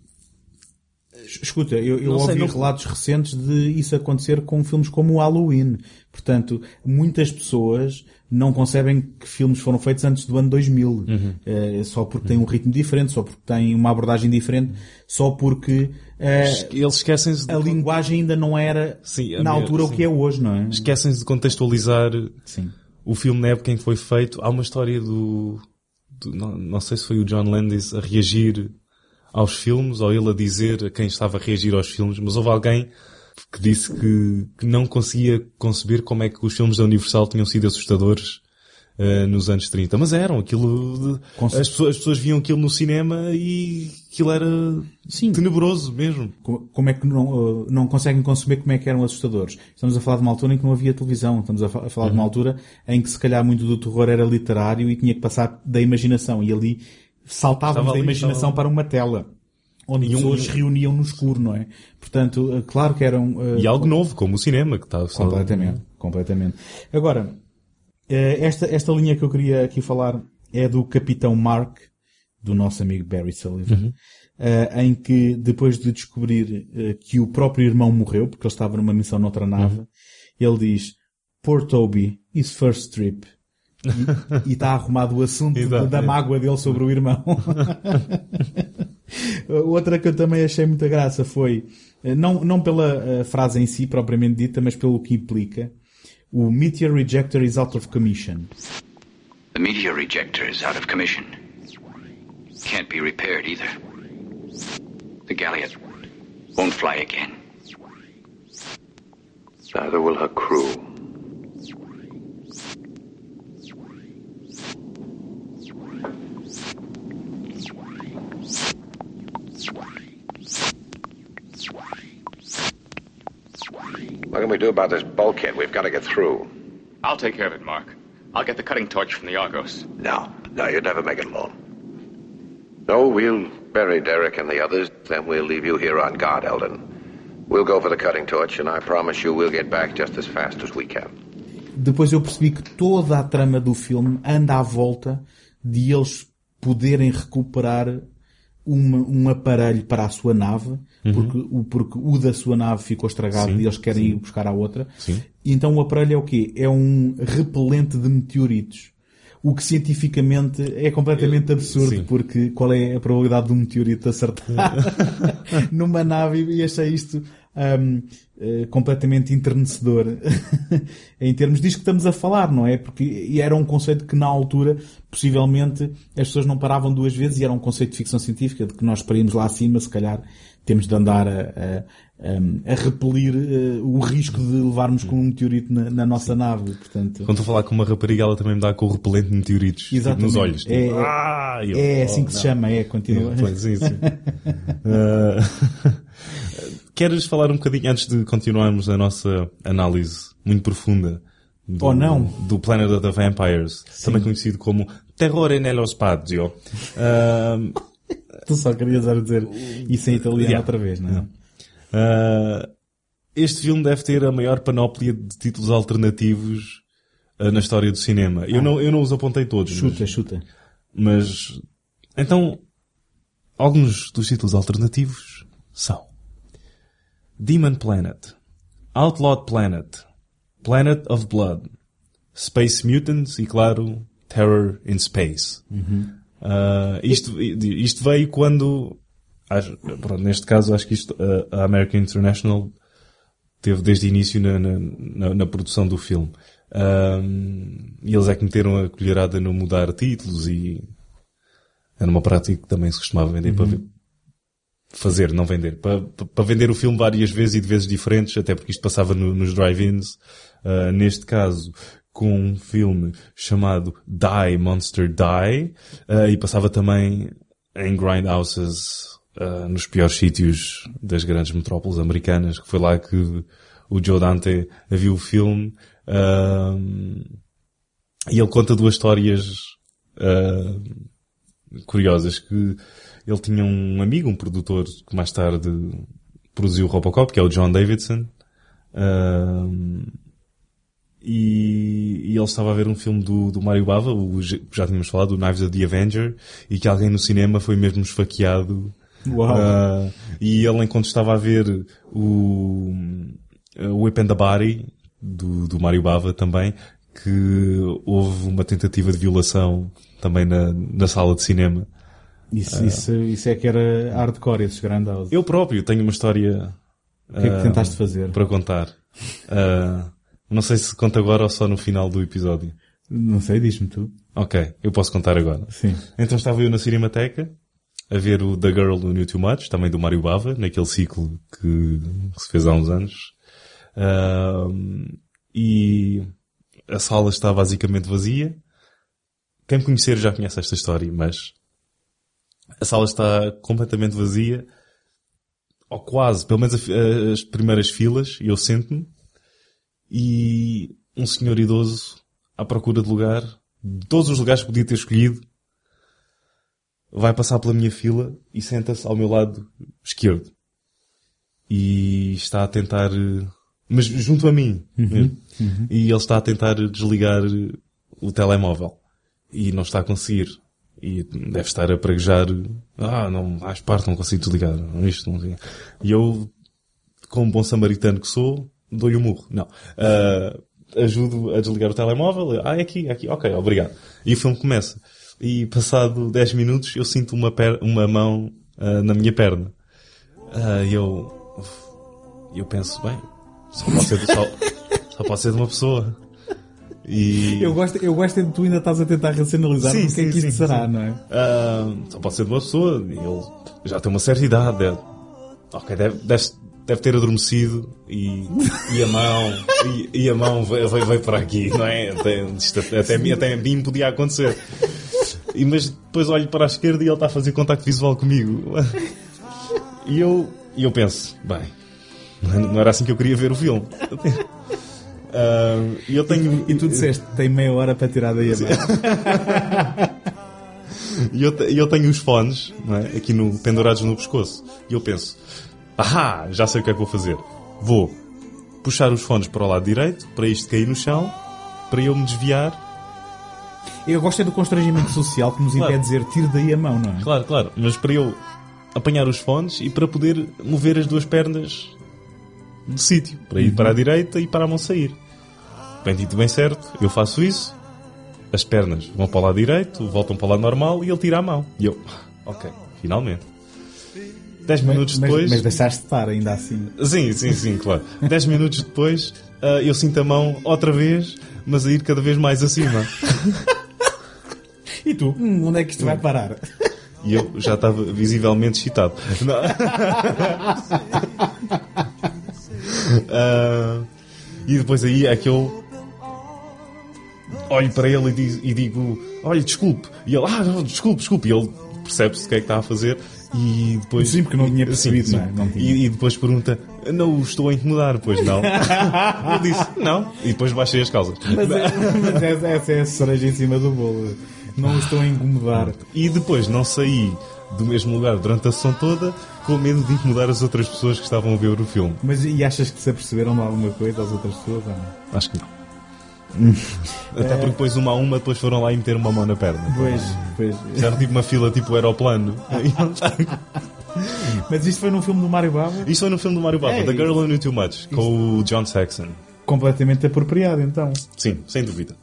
escuta, eu, eu ouvi não- relatos recentes de isso acontecer com filmes como o Halloween. Portanto, muitas pessoas não concebem que filmes foram feitos antes do ano 2000. Eh, só porque têm um ritmo diferente, só porque têm uma abordagem diferente, só porque eh, Eles esquecem-se de, a linguagem ainda não era Sim, na minha- altura o sim. que é hoje, não é? esquecem-se de contextualizar Sim. o filme na época em que foi feito. Há uma história do, do- não, não sei se foi o John Landis a reagir aos filmes ou ele a dizer a quem estava a reagir aos filmes, mas houve alguém que disse que, que não conseguia conceber como é que os filmes da Universal tinham sido assustadores eh, nos anos 30. Mas eram aquilo. de- as, pessoas, as pessoas viam aquilo no cinema e aquilo era Sim. tenebroso mesmo. Co- Como é que não, eh, não conseguem conceber como é que eram assustadores? Estamos a falar de uma altura em que não havia televisão. Estamos a, fa- a falar de uma Uhum. altura em que se calhar muito do terror era literário e tinha que passar da imaginação. E ali saltávamos Estava da imaginação estava- para uma tela. Onde um- pessoas se reuniam no escuro, não é? Portanto, eh, claro que eram... eh, E algo novo, como o cinema, que está só- Completamente, completamente. Agora, eh, esta, esta linha que eu queria aqui falar é do Capitão Mark, do nosso amigo Barry Sullivan, eh, em que depois de descobrir que o próprio irmão morreu, porque ele estava numa missão noutra nave, ele diz, Poor Toby, his first trip. E- está arrumado o assunto Exato, da é. mágoa dele sobre o irmão. Outra que eu também achei muita graça foi, eh, não, não pela eh, frase em si, propriamente dita, mas pelo que implica, o Meteor Rejector is out of commission. The meteor rejector is out of commission. Can't be repaired either. The Galliot won't fly again. Neither will her crew. What can we do about this bulkhead? We've got to get through. I'll take care of it, Mark. I'll get the cutting torch from the Argos. No, no, you'd never make it alone. No, we'll bury Derek and the others, then we'll leave you here on guard, Eldon. We'll go for the cutting torch, and I promise you we'll get back just as fast as we can. Depois eu percebi que toda a trama do filme anda à volta de eles poderem recuperar uma- um aparelho para a sua nave, porque, o, porque o da sua nave ficou estragado Sim, e eles querem ir buscar a outra. Sim. E então o aparelho é o quê? É um repelente de meteoritos. O que cientificamente é completamente absurdo, Sim. porque qual é a probabilidade de um meteorito acertar numa nave e achei isto hum, eh, completamente enternecedor em termos disto que estamos a falar, não é? Porque e era um conceito que na altura possivelmente as pessoas não paravam duas vezes e era um conceito de ficção científica de que nós para irmos lá acima se calhar temos de andar a, a, a- repelir eh, o risco de levarmos com um meteorito na, na nossa nave, portanto... Quando estou a falar com uma rapariga, ela também me dá com o repelente de meteoritos tipo, nos olhos. Tipo, É- ah, eu- É assim oh, que se não. chama, é, continua. Sim, sim. Ah, Queres falar um bocadinho, antes de continuarmos a nossa análise muito profunda do, Ou não. do Planet of the Vampires, também conhecido como Terror nello Spazio. Ah, Tu só querias dizer isso em italiano Yeah. outra vez, não é? ah, este filme deve ter a maior panóplia de títulos alternativos ah, na história do cinema. Eu, não, eu não os apontei todos. mas- Chuta, chuta. Mas, então, alguns dos títulos alternativos são Demon Planet, Outlawed Planet, Planet of Blood, Space Mutants e, claro, Terror in Space. Ah, isto, isto veio quando, acho- pronto, neste caso, acho que isto, ah, a American International teve desde o início na, na, na- produção do filme. Ahm, e eles é que meteram a colherada no mudar títulos e era uma prática que também se costumava vender para ver- fazer, não vender, para, para vender o filme várias vezes e de vezes diferentes, até porque isto passava no- nos drive-ins. Ah, neste caso, com um filme chamado Die Monster Die, ah, e passava também em grindhouses ah, nos piores sítios das grandes metrópoles americanas, que foi lá que o Joe Dante viu o filme. ah, e ele conta duas histórias curiosas que ele tinha um amigo, um produtor que mais tarde produziu o Robocop, que é o John Davidson. Ah, e, e ele estava a ver um filme do, do Mario Bava, o, que já tínhamos falado, o Knives of the Avenger, e que alguém no cinema foi mesmo esfaqueado. Uau. Ah, e ele, enquanto estava a ver o, o Whip and the Body, do, do Mario Bava também, que houve uma tentativa de violação também na, na sala de cinema. Isso, isso, isso é que era hardcore, esses grandosos. Eu próprio tenho uma história O que é que ah, tentaste fazer? para contar. Ah, não sei se conta agora ou só no final do episódio. Não sei, diz-me tu. Ok, eu posso contar agora. Sim. Então estava eu na Cinemateca a ver o The Girl do New Too Much, também do Mário Bava, naquele ciclo que se fez há uns anos. Ahm, e a sala está basicamente vazia. Quem me conhecer já conhece esta história, mas a sala está completamente vazia, ou quase, pelo menos as primeiras filas, e eu sento-me, e um senhor idoso à procura de lugar, de todos os lugares que podia ter escolhido, vai passar pela minha fila e senta-se ao meu lado esquerdo. E está a tentar, eh, mas junto a mim, mesmo. E ele está a tentar desligar eh, o telemóvel. E não está a conseguir. E deve estar a praguejar, ah, não, faz parte, não consigo desligar, isto, não. E eu, como bom samaritano que sou, dou-lhe um murro. Não. Ah, ajudo a desligar o telemóvel. Ah, é aqui, é aqui. Ok, obrigado. E o filme começa. E passado 10 minutos eu sinto uma, per uma mão ah, na minha perna. Ah, E eu, eu penso, bem, só pode ser de, só, só pode ser de uma pessoa. E Eu gosto, eu gosto de tu ainda estás a tentar racionalizar Sim, o que é sim, que isto será, sim. não é? ah, só pode ser de uma pessoa. E ele já tem uma certa idade. Deve, ok, deve, deve, deve ter adormecido e, e a mão, e, e a mão veio, veio, veio para aqui, não é? Até, isto até, até, a mim- podia acontecer. E, mas depois olho para a esquerda e ele está a fazer contacto visual comigo. E eu, e eu penso, bem, não era assim que eu queria ver o filme. E eu tenho. E tu disseste, tem meia hora para tirar daí a mão. E eu, eu tenho os fones é? aqui no, pendurados no pescoço. E eu penso, ah, já sei o que é que vou fazer. Vou puxar os fones para o lado direito, para isto cair no chão, para eu me desviar. Eu gosto é do constrangimento social que nos impede Claro. de dizer tire daí a mão, não é? Claro, claro. Mas para eu apanhar os fones e para poder mover as duas pernas do sítio. Para ir para a direita e para a mão sair. Bem dito, bem certo. Eu faço isso. As pernas vão para o lado direito, voltam para o lado normal e ele tira a mão. E eu, ok, finalmente. Dez minutos Mas, depois... mas deixaste de estar ainda assim. Sim, sim, sim, claro. Dez minutos depois, ah, eu sinto a mão outra vez, mas a ir cada vez mais acima. E tu? Hum, onde é que isto vai parar? E eu já estava visivelmente excitado. Não. Ah, e depois aí é que eu olho para ele e, e digo: Olha, desculpe. E ele: Ah, não, desculpe, desculpe. E ele percebe-se o que é que está a fazer. E depois. Sim, porque não tinha percebido, não é? Não tinha. E, e depois pergunta: Não o estou a incomodar, pois não? eu disse: Não. E depois baixei as calças. Mas, é- mas essa, essa é a cereja em cima do bolo. Não o estou a incomodar. E depois não saí do mesmo lugar durante a sessão toda com medo de incomodar as outras pessoas que estavam a ver o filme. Mas e achas que se aperceberam de alguma coisa às outras pessoas? ou não? Acho que não. Até porque depois uma a uma depois foram lá e meter uma mão na perna. Pois, pois. Já era tipo uma fila tipo aeroplano. Mas isto foi num filme do Mário Bava? Isto foi no filme do Mario Bava, É, The Girl Who Knew Too Much, com o John Saxon. Completamente apropriado, então. Sim, sem dúvida.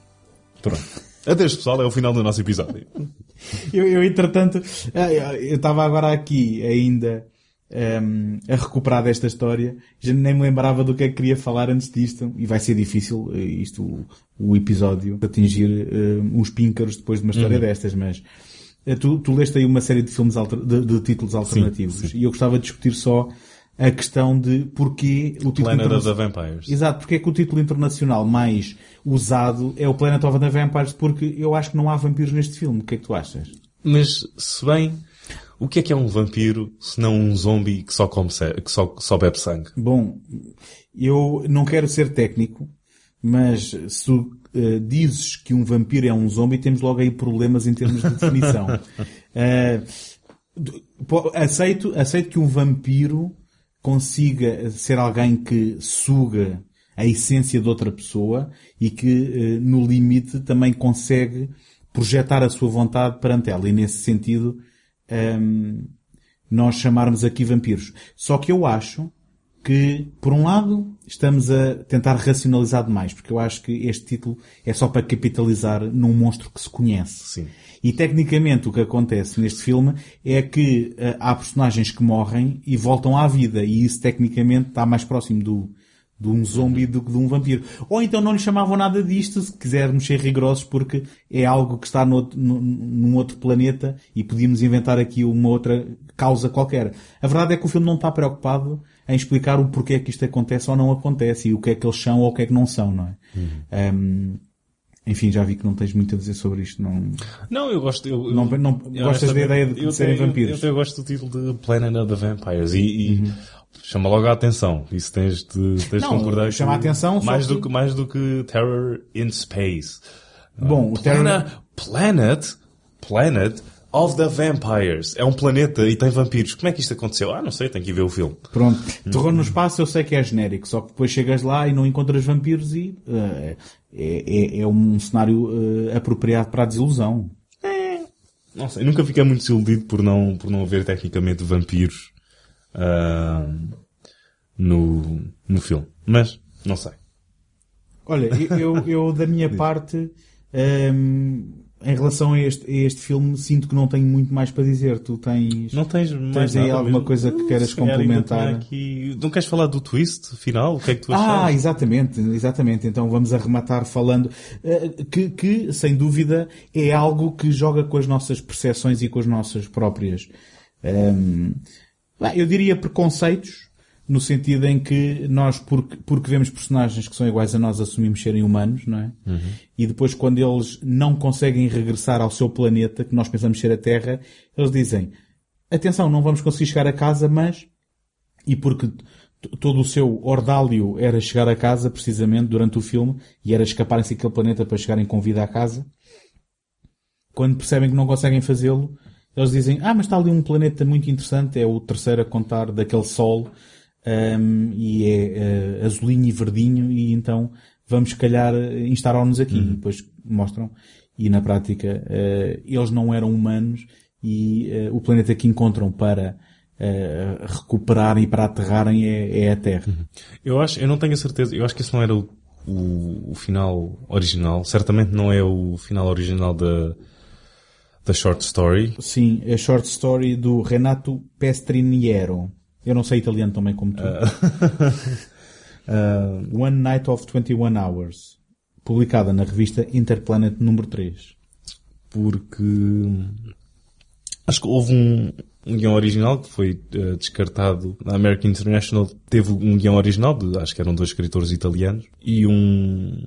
Pronto. Adeus pessoal, é o final do nosso episódio. Eu, eu entretanto, eh, eu estava agora aqui ainda ehm, a recuperar desta história, já nem me lembrava do que é que queria falar antes disto, e vai ser difícil eh, isto, o, o episódio, atingir eh, uns píncaros depois de uma história destas, mas eh, tu, tu leste aí uma série de filmes alter- de, de títulos alternativos, e eu gostava de discutir só a questão de porquê o título Planet of the Vampires. Exato, porque é que o título internacional mais usado é o Planet of the Vampires, porque eu acho que não há vampiros neste filme. O que é que tu achas? Mas, se bem, o que é que é um vampiro se não um zombie que só, come que só, só bebe sangue? Bom, eu não quero ser técnico, mas se tu eh, dizes que um vampiro é um zombie, temos logo aí problemas em termos de definição. Po- aceito, aceito que um vampiro consiga ser alguém que suga a essência de outra pessoa e que, eh, no limite, também consegue projetar a sua vontade perante ela. E nesse sentido, ehm, nós chamarmos aqui vampiros. Só que eu acho que, por um lado, estamos a tentar racionalizar demais, porque eu acho que este título é só para capitalizar num monstro que se conhece. Sim. E tecnicamente o que acontece neste filme é que eh, há personagens que morrem e voltam à vida, e isso tecnicamente está mais próximo do, de um zombie do que de um vampiro. Ou então não lhe chamavam nada disto, se quisermos ser rigorosos, porque é algo que está no, outro- no- num outro planeta e podíamos inventar aqui uma outra causa qualquer. A verdade é que o filme não está preocupado em explicar o porquê é que isto acontece ou não acontece e o que é que eles são ou o que é que não são, não é? Um, enfim, já vi que não tens muito a dizer sobre isto. Não... Não, eu gosto. Eu, Não- não- gostas da ideia de eu serem vampiros? Eu, até gosto do título de Planet of the Vampires e, e Uhum. Chama logo a atenção. Isso tens de, tens de Não, concordar. chama que- a atenção, mais que- do que mais do que Terror in Space. Bom, o Terror- Planet, Planet, of the Vampires. É um planeta e tem vampiros. Como é que isto aconteceu? Ah, não sei, tenho que ir ver o filme. Pronto. Terror no espaço eu sei que é genérico, só que depois chegas lá e não encontras vampiros e eh, é, é, é um cenário eh, apropriado para a desilusão. Não sei, nunca fiquei muito desiludido por não, por não haver tecnicamente vampiros ah, no, no filme. Mas, não sei. Olha, eu, eu, eu, da minha parte, ehm, em relação a este, a este filme, sinto que não tenho muito mais para dizer. Tu tens, Não tens mais aí nada alguma coisa que queiras complementar? Aqui... Não queres falar do twist final? O que é que tu Ah, achaste? exatamente, exatamente. Então vamos arrematar falando eh, que, que, sem dúvida, é algo que joga com as nossas percepções e com as nossas próprias, ehm, bem, eu diria preconceitos, no sentido em que nós, porque, porque vemos personagens que são iguais a nós, assumimos serem humanos, não é? E depois quando eles não conseguem regressar ao seu planeta, que nós pensamos ser a Terra, eles dizem, atenção, não vamos conseguir chegar a casa, mas e porque todo o seu ordálio era chegar a casa, precisamente, durante o filme, e era escaparem-se daquele planeta para chegarem com vida à casa, quando percebem que não conseguem fazê-lo, eles dizem, ah, mas está ali um planeta muito interessante, é o terceiro a contar daquele sol, ahm, e é eh, azulinho e verdinho, e então vamos, se calhar, instalar-nos aqui. E depois mostram, e na prática, eh, eles não eram humanos, e eh, o planeta que encontram para eh, recuperarem e para aterrarem é, é a Terra. Eu acho, eu não tenho a certeza, eu acho que esse não era o, o, o final original. Certamente não é o final original da, da short story. Sim, a short story do Renato Pestriniero. Eu não sei italiano também como tu. Ah, One Night of 21 Hours. Publicada na revista Interplanet número 3. porque acho que houve um, um guião original que foi eh, descartado na American International. Teve um guião original, de, acho que eram dois escritores italianos, e um,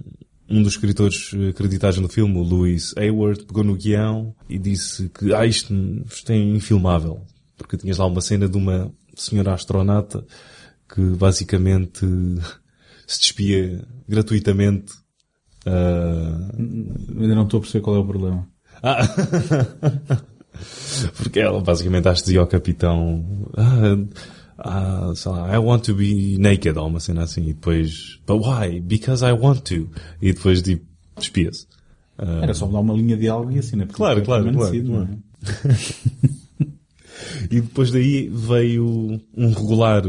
um dos escritores eh, acreditados no filme, o Louis Hayward, pegou no guião e disse que ah, isto, isto é infilmável. Porque tinhas lá uma cena de uma senhora astronauta que basicamente se despia gratuitamente ah, Ainda não estou a perceber qual é o problema. ah. Porque ela basicamente acho que dizia ao capitão ah, ah, sei lá, I want to be naked ou uma cena assim e depois but why? Because I want to e depois tipo despia-se Ah, Era só mudar uma linha de algo e assim, né? Porque Claro, claro, claro, não é? e depois daí veio um regular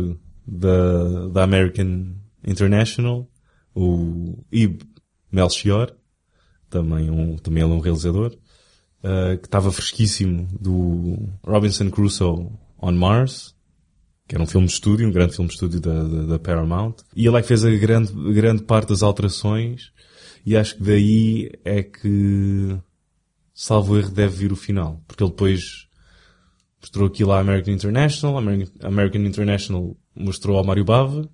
da, da American International o Ib Melchior também, um, também ele é um realizador ah, que estava fresquíssimo do Robinson Crusoe on Mars que era um filme de estúdio, um grande filme de estúdio da, da, da Paramount. E ele é que fez a grande, grande parte das alterações e acho que daí é que, salvo erro, deve vir o final. Porque ele depois mostrou aquilo à American International, a American, American International mostrou ao Mário Bava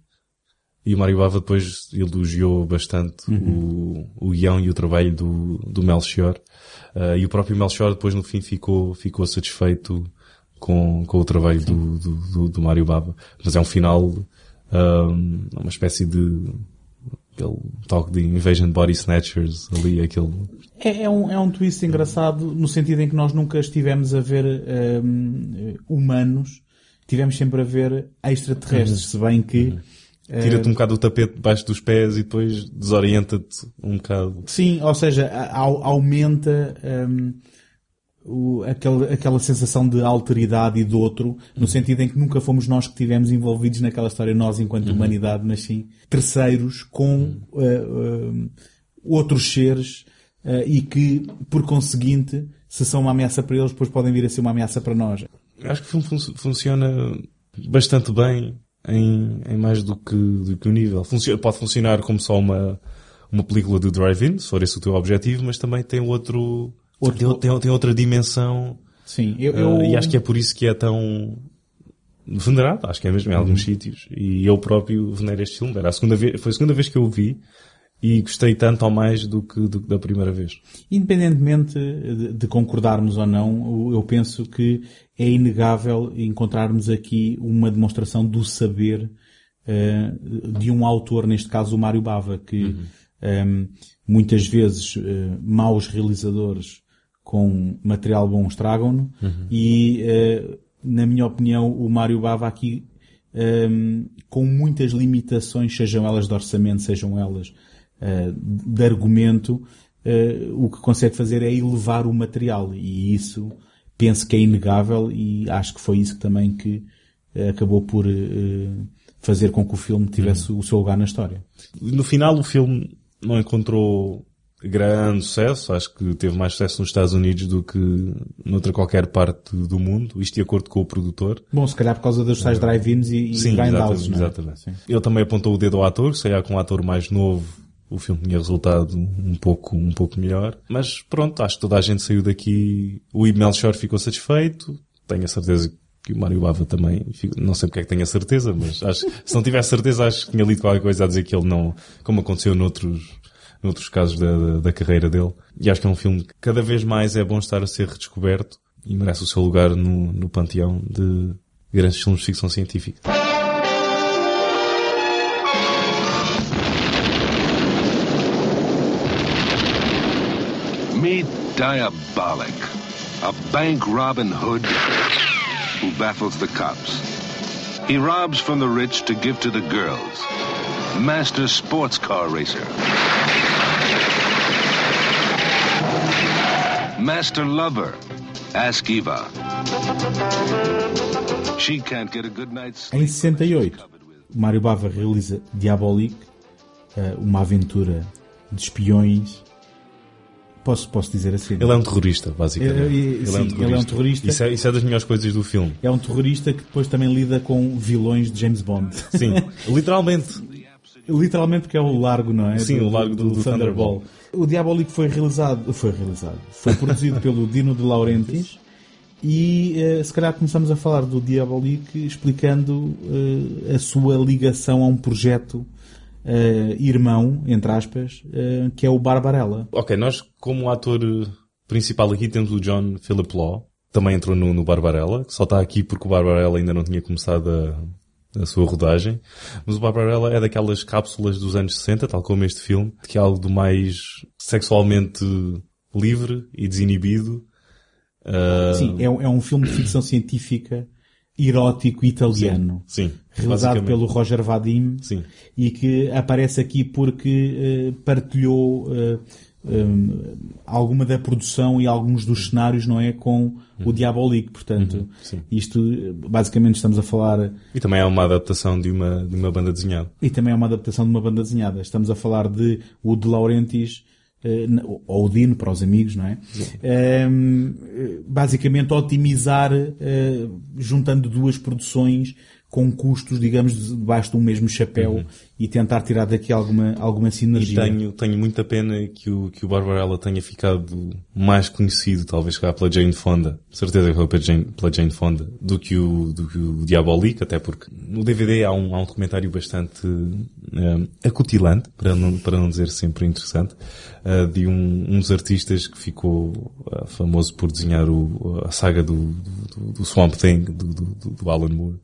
e o Mário Bava depois elogiou bastante o, o guião e o trabalho do, do Melchior. Ah, e o próprio Melchior depois no fim ficou, ficou satisfeito com, com o trabalho do, do, do, do Mário Bava. Mas é um final, ahm, uma espécie de aquele toque de Invasion Body Snatchers ali, aquele... É, é um, é um twist engraçado no sentido em que nós nunca estivemos a ver hum, humanos, tivemos sempre a ver extraterrestres, se bem que Tira-te um bocado o tapete debaixo dos pés e depois desorienta-te um bocado. Sim, ou seja, a- aumenta hum, o, aquela, aquela sensação de alteridade e do outro, no sentido em que nunca fomos nós que estivemos envolvidos naquela história, nós enquanto humanidade, mas sim terceiros com uh, uh, outros seres uh, e que, por conseguinte, se são uma ameaça para eles, depois podem vir a ser uma ameaça para nós. Acho que o filme fun- funciona bastante bem em, em mais do que, do que o nível. Funcio- pode funcionar como só uma, uma película de drive-in, se for esse o teu objetivo, mas também tem outro, Tem, tem, tem outra dimensão. Sim, eu, eh, eu- e acho que é por isso que é tão venerado, acho que é mesmo em alguns sítios. E eu próprio venero este filme. Era a segunda vez, foi a segunda vez que eu o vi e gostei tanto ou mais do que, do que da primeira vez. Independentemente de, de concordarmos ou não, eu penso que é inegável encontrarmos aqui uma demonstração do saber eh, de um autor, neste caso o Mário Bava, que ehm, muitas vezes eh, maus realizadores com material bom estragam-no. E, eh, na minha opinião, o Mário Bava aqui ehm, com muitas limitações, sejam elas de orçamento, sejam elas eh, de argumento, eh, o que consegue fazer é elevar o material. E isso penso que é inegável e acho que foi isso também que acabou por fazer com que o filme tivesse o seu lugar na história. No final o filme não encontrou grande sucesso, acho que teve mais sucesso nos Estados Unidos do que noutra qualquer parte do mundo, isto de acordo com o produtor. Bom, se calhar por causa dos tais drive-ins e, e Sim, grindhouses, exatamente. é? exatamente. Sim. Ele também apontou o dedo ao ator, se calhar com um ator mais novo o filme tinha resultado um pouco, um pouco melhor. Mas pronto, acho que toda a gente saiu daqui. O Ian Melchior ficou satisfeito. Tenho a certeza que o Mário Bava também. Não sei porque é que tenho a certeza, mas acho, se não tivesse certeza, acho que tinha lido qualquer coisa a dizer que ele não, como aconteceu noutros, noutros casos da, da, da carreira dele. E acho que é um filme que cada vez mais é bom estar a ser redescoberto e merece o seu lugar no, no panteão de grandes filmes de ficção científica. Meet Diabolic, a bank Robin Hood who baffles the cops. He robs from the rich to give to the girls. Master sports car racer. Master lover. Ask Eva. She can't get a good night's sleep. Em 68, o Mário Bava realiza Diabolique, eh, uma aventura de espiões. Posso, posso dizer assim? Ele é um terrorista, basicamente. É, é, sim, ele é um terrorista. Isso é, isso é das melhores coisas do filme. É um terrorista que depois também lida com vilões de James Bond. Sim, literalmente. Literalmente porque é o largo, não é? Sim, o largo do- do Thunderball. O Diabolique foi realizado, foi realizado, foi produzido pelo Dino de Laurentiis e eh, se calhar começamos a falar do Diabolique explicando eh, a sua ligação a um projeto eh, irmão, entre aspas, que é o Barbarella. Ok, nós como ator principal aqui temos o John Philip Law, também entrou no, no Barbarella, que só está aqui porque o Barbarella ainda não tinha começado a, a sua rodagem. Mas o Barbarella é daquelas cápsulas dos anos 60, tal como este filme, que é algo do mais sexualmente livre e desinibido. Ah, Sim, é, um- é um filme de ficção científica erótico italiano. sim, realizado basicamente. pelo Roger Vadim Sim. e que aparece aqui porque eh, partilhou eh, um, alguma da produção e alguns dos cenários, não é, com o Diabolique. Portanto, Uhum, sim. isto, basicamente estamos a falar, E também é uma adaptação de uma, de uma banda desenhada. e também é uma adaptação de uma banda desenhada. Estamos a falar de o De Laurentiis, eh, ou o Dino para os amigos, não é? Ehm, eh, basicamente otimizar, eh, juntando duas produções com custos, digamos, debaixo de um mesmo chapéu e tentar tirar daqui alguma, alguma Uhum. E sinergia. tenho, tenho muita pena que o, que o Barbarella tenha ficado mais conhecido, talvez cá pela Jane Fonda. Certeza que foi pela Jane, pela Jane Fonda, do que o, do que o Diabolique, até porque no DVD há um, há um documentário bastante eh, acutilante, para não, para não dizer sempre interessante, eh, de um, um dos artistas que ficou eh, famoso por desenhar o, a saga do, do, do Swamp Thing, do, do, do Alan Moore.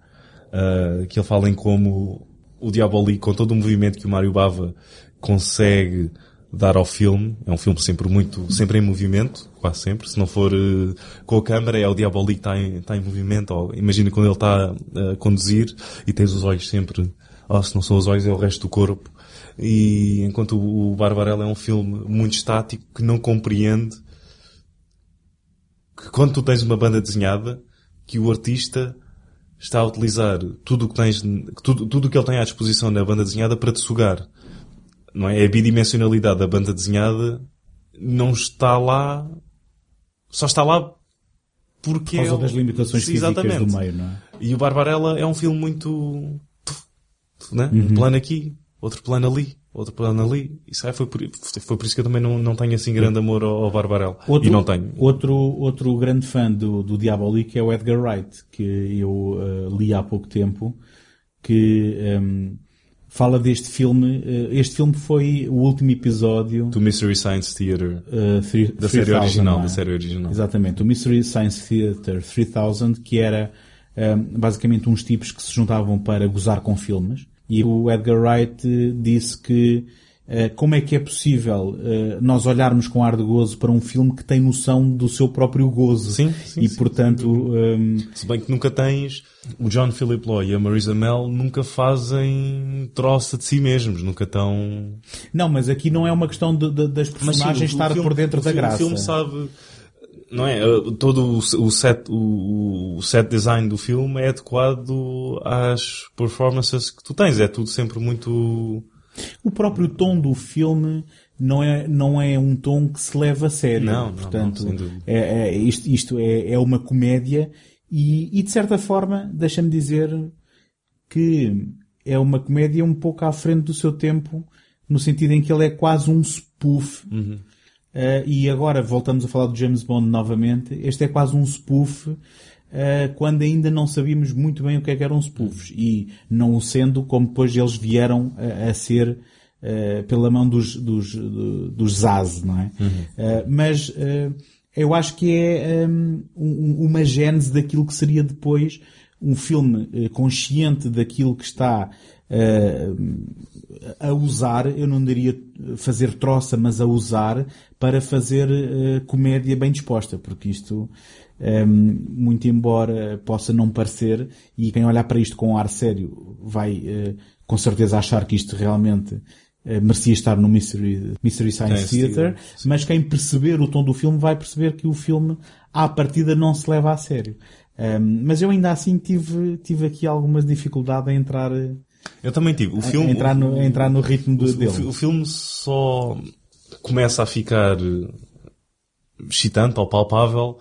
Uh, que ele fala em como o Diabolique, com todo o movimento que o Mário Bava consegue dar ao filme, é um filme sempre muito, sempre em movimento, quase sempre, se não for uh, com a câmera, é o Diabolique que está em, está em movimento, ou imagina quando ele está uh, a conduzir e tens os olhos sempre, oh, se não são os olhos é o resto do corpo, e enquanto o Barbarella é um filme muito estático, que não compreende que quando tu tens uma banda desenhada, que o artista está a utilizar tudo o que tens, tudo, tudo que ele tem à disposição na banda desenhada para te sugar. Não é? A bidimensionalidade da banda desenhada não está lá, só está lá porque Por causa ele- das limitações Sim, físicas exatamente. do meio, não é? E o Barbarella é um filme muito, né? Uhum. Um plano aqui, outro plano ali, outro plano ali. Isso aí foi por, foi por isso que eu também não, não tenho assim grande amor ao, ao Barbarella. Outro, e não tenho. Outro, outro grande fã do, do Diabolique é o Edgar Wright, que eu eh, li há pouco tempo, que ehm, fala deste filme. eh, este filme foi o último episódio Do Mystery Science Theater. eh, three- Da série 3000, original, não é? da série original. Exatamente, o Mystery Science Theater 3000, que era ehm, basicamente uns tipos que se juntavam para gozar com filmes. E o Edgar Wright eh, disse que eh, como é que é possível eh, nós olharmos com ar de gozo para um filme que tem noção do seu próprio gozo. Sim, sim, e sim, portanto, ehm, Se bem que nunca tens. O John Philip Law e a Marisa Mel nunca fazem troça de si mesmos, nunca estão. não, mas aqui não é uma questão de- de- das sim, personagens o- o estar filme- por dentro da filme- graça. O filme sabe. Não é? Todo o, o set, o, o set design do filme é adequado às performances que tu tens. É tudo sempre muito. O próprio tom do filme não é, não é um tom que se leva a sério. Não, não, Portanto, não, dúvida. é, é- isto, isto é, é uma comédia e, e, de certa forma, deixa-me dizer que é uma comédia um pouco à frente do seu tempo, no sentido em que ele é quase um spoof. Uhum. Uh, e agora voltamos a falar do James Bond novamente. Este é quase um spoof uh, quando ainda não sabíamos muito bem o que é que eram spoofs. E não o sendo como depois eles vieram a, a ser uh, pela mão dos, dos, do- dos Zaz, não é? Uh, mas eu acho que é um, um- uma gênese daquilo que seria depois um filme consciente daquilo que está a usar, eu não diria fazer troça, mas a usar para fazer uh, comédia bem disposta, porque isto, um, muito embora possa não parecer, e quem olhar para isto com um ar sério vai uh, com certeza achar que isto realmente uh, merecia estar no Mystery, Mystery Science Science Theater, Theater, mas quem perceber o tom do filme vai perceber que o filme à partida não se leva a sério. Um, mas eu ainda assim tive, tive aqui alguma dificuldade em entrar, a Eu também tive. O filme. entrar, no, a entrar no ritmo o, dele. fi- o filme só começa a ficar eh, excitante ou palpável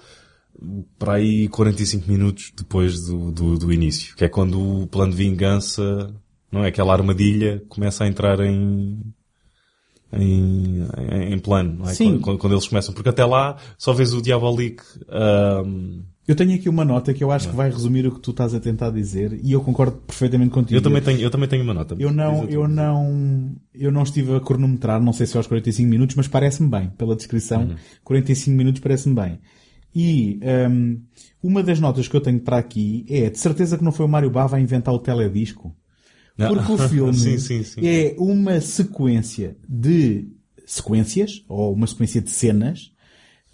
para aí 45 minutos depois do, do, do início. Que é quando o plano de vingança, não é? Aquela armadilha começa a entrar em, em, em, em plano, é? Sim. Quando, quando eles começam. Porque até lá só vês o Diabolique, ahm, Eu tenho aqui uma nota que eu acho que vai resumir o que tu estás a tentar dizer e eu concordo perfeitamente contigo. eu também tenho, eu também tenho uma nota. Eu não, eu não, eu não estive a cronometrar, não sei se é aos 45 minutos, mas parece-me bem, pela descrição, Uhum. 45 45 minutos parece-me bem. E hum, uma das notas que eu tenho para aqui é de certeza que não foi o Mário Bava a inventar o teledisco. Não. Porque o filme Sim, sim, sim. é uma sequência de sequências, ou uma sequência de cenas,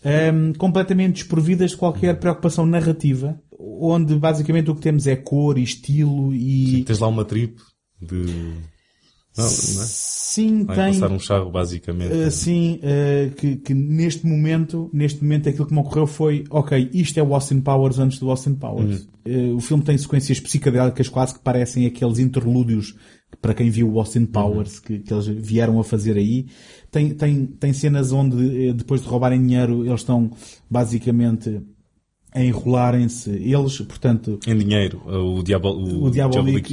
hum, completamente desprovidas de qualquer preocupação narrativa, onde basicamente o que temos é cor e estilo e... Tens lá uma trip de... Não, não é? Sim, Vai tem... passar um charro, basicamente. Uh, sim, uh, que, que neste momento, neste momento aquilo que me ocorreu foi, ok, isto é o Austin Powers antes do Austin Powers. Uh, o filme tem sequências psicadélicas quase que parecem aqueles interlúdios que, para quem viu o Austin Powers que, que eles vieram a fazer aí. Tem, tem, tem cenas onde depois de roubarem dinheiro eles estão basicamente a enrolarem-se. Eles, portanto, Em dinheiro, o, Diabo, o, O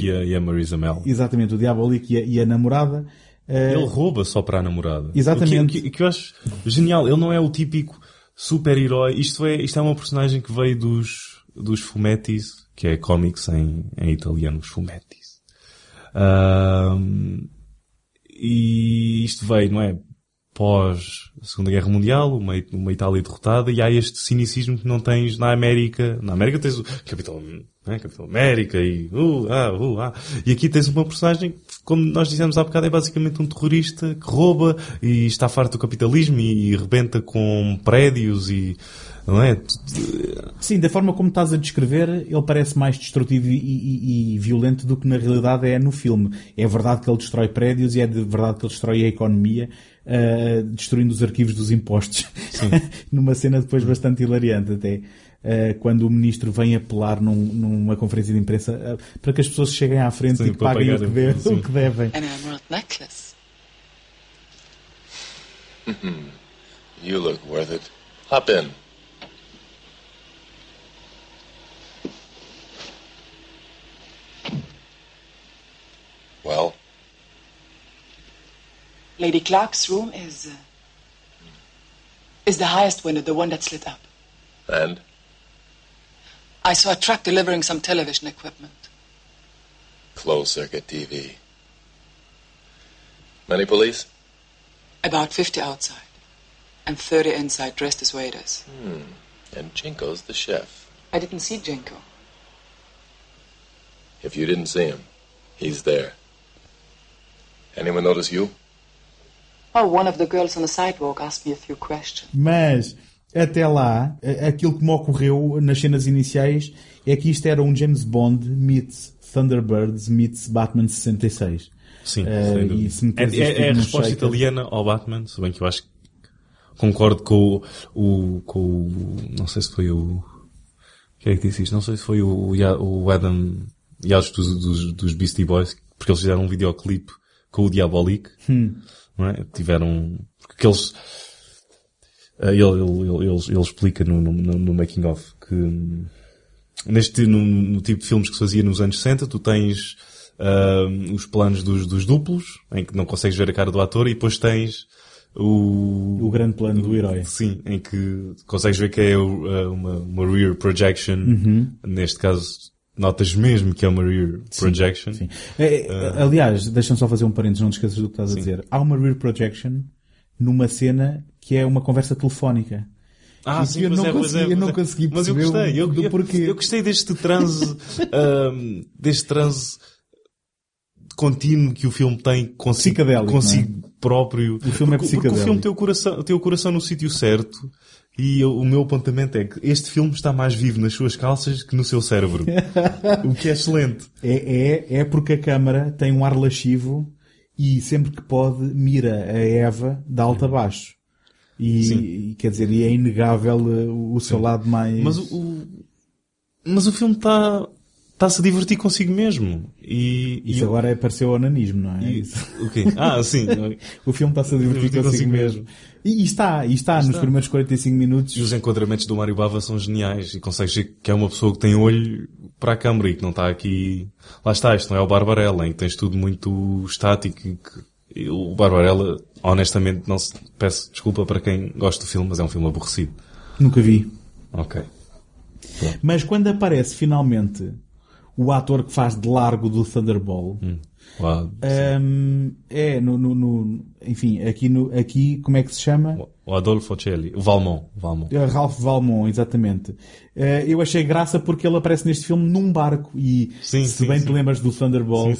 e a, e a Marisa Mel. exatamente, o Diabolique e a, e a namorada. uh, Ele rouba só para a namorada. Exatamente. O que, que- que eu acho genial. Ele não é o típico super-herói. Isto é, isto é uma personagem que veio dos, dos fumettis, que é comics em, em italiano, os fumettis. Ahm, e isto veio, não é? Pós Segunda Guerra Mundial, uma, uma Itália derrotada, e há este cinicismo que não tens na América. Na América tens o Capitão, não é? Capitão América e, uh, ah, uh, ah. E aqui tens uma personagem como nós dissemos há bocado, é basicamente um terrorista que rouba e está farto do capitalismo e, rebenta com prédios e, não é? Sim, da forma como estás a descrever, ele parece mais destrutivo e, e- e violento do que na realidade é no filme. É verdade que ele destrói prédios e é de verdade que ele destrói a economia, ah, destruindo os arquivos dos impostos. Numa cena depois bastante hilariante até. ah, quando o ministro vem apelar num- numa conferência de imprensa ah, para que as pessoas cheguem à frente Sim, e que paguem o que, o que devem. An emerald necklace. You look worth it. Hop in. Well, Lady Clark's room is. Uh, is the highest window, the one that's lit up. and? I saw a truck delivering some television equipment. Closed circuit TV. Many police? About 50 outside. And 30 inside dressed as waiters. Hmm. And Jinko's the chef. I didn't see Jinko. If you didn't see him, he's there. Anyone notice you? Mas, até lá, aquilo que me ocorreu nas cenas iniciais é que isto era um James Bond meets Thunderbirds meets Batman 66. Sim, e se me é, é- é a resposta shaker- italiana ao Batman, se bem que eu acho que concordo com o, com o, não sei se foi o, quem é que disse isto? Não sei se foi o, o Adam Yados dos, dos, dos Beastie Boys, porque eles fizeram um videoclipe com o Diabolique, Hum. não é? Tiveram, porque eles, eh, ele, ele, ele, ele, explica no, no, no- making of que hum, neste, no, no tipo de filmes que se fazia nos anos 60, tu tens hum, os planos dos, dos duplos, em que não consegues ver a cara do ator, e depois tens o... O grande plano do herói. Sim, em que consegues ver que é uh, uma, uma rear projection. Uhum. Neste caso, notas mesmo que é uma rear projection. Sim. É, é, aliás, deixa-me só fazer um parênteses, não te esqueças do que estás a dizer. Há uma rear projection numa cena que é uma conversa telefónica. Ah, sim, eu não é, consegui, é, eu não é. consegui Mas eu gostei, o- eu, do porquê. eu gostei deste transe, ahm, deste transe contínuo que o filme tem consigo, Psicadélico, consigo próprio. O filme é porque, porque o psicadélico. filme tem o coração, tem o coração no sítio certo e eu- o meu apontamento é que este filme está mais vivo nas suas calças que no seu cérebro. o que é excelente. É, é, é porque a câmara tem um ar lascivo e sempre que pode mira a Eva de alto a baixo. E, Sim. e, quer dizer, e é inegável uh, o seu lado mais... Mas o, o- mas o filme está está-se a divertir consigo mesmo. E, Isso e- agora apareceu ao nanismo, não é? e- o quê? Ah, sim. o filme está-se a divertir consigo, mesmo. E, e está, e está, nos primeiros 45 minutos. E os enquadramentos do Mário Bava são geniais e consegues ver que é uma pessoa que tem olho para a câmara e que não está aqui... Lá está, isto não é o Barbarella, em que tens tudo muito estático que... O Barbarella, honestamente, não se... peço desculpa para quem gosta do filme, mas é um filme aborrecido. Nunca vi. Ok. Mas quando aparece finalmente o ator que faz de largo do Thunderball, hum, é no, no- no- enfim, aqui, no, aqui como é que se chama? o Adolfo Ocelli, o Valmont. Valmont. É Ralph Valmont, exatamente. Eh, eu achei graça porque ele aparece neste filme num barco e Sim, se sim, bem sim. te lembras do Thunderball,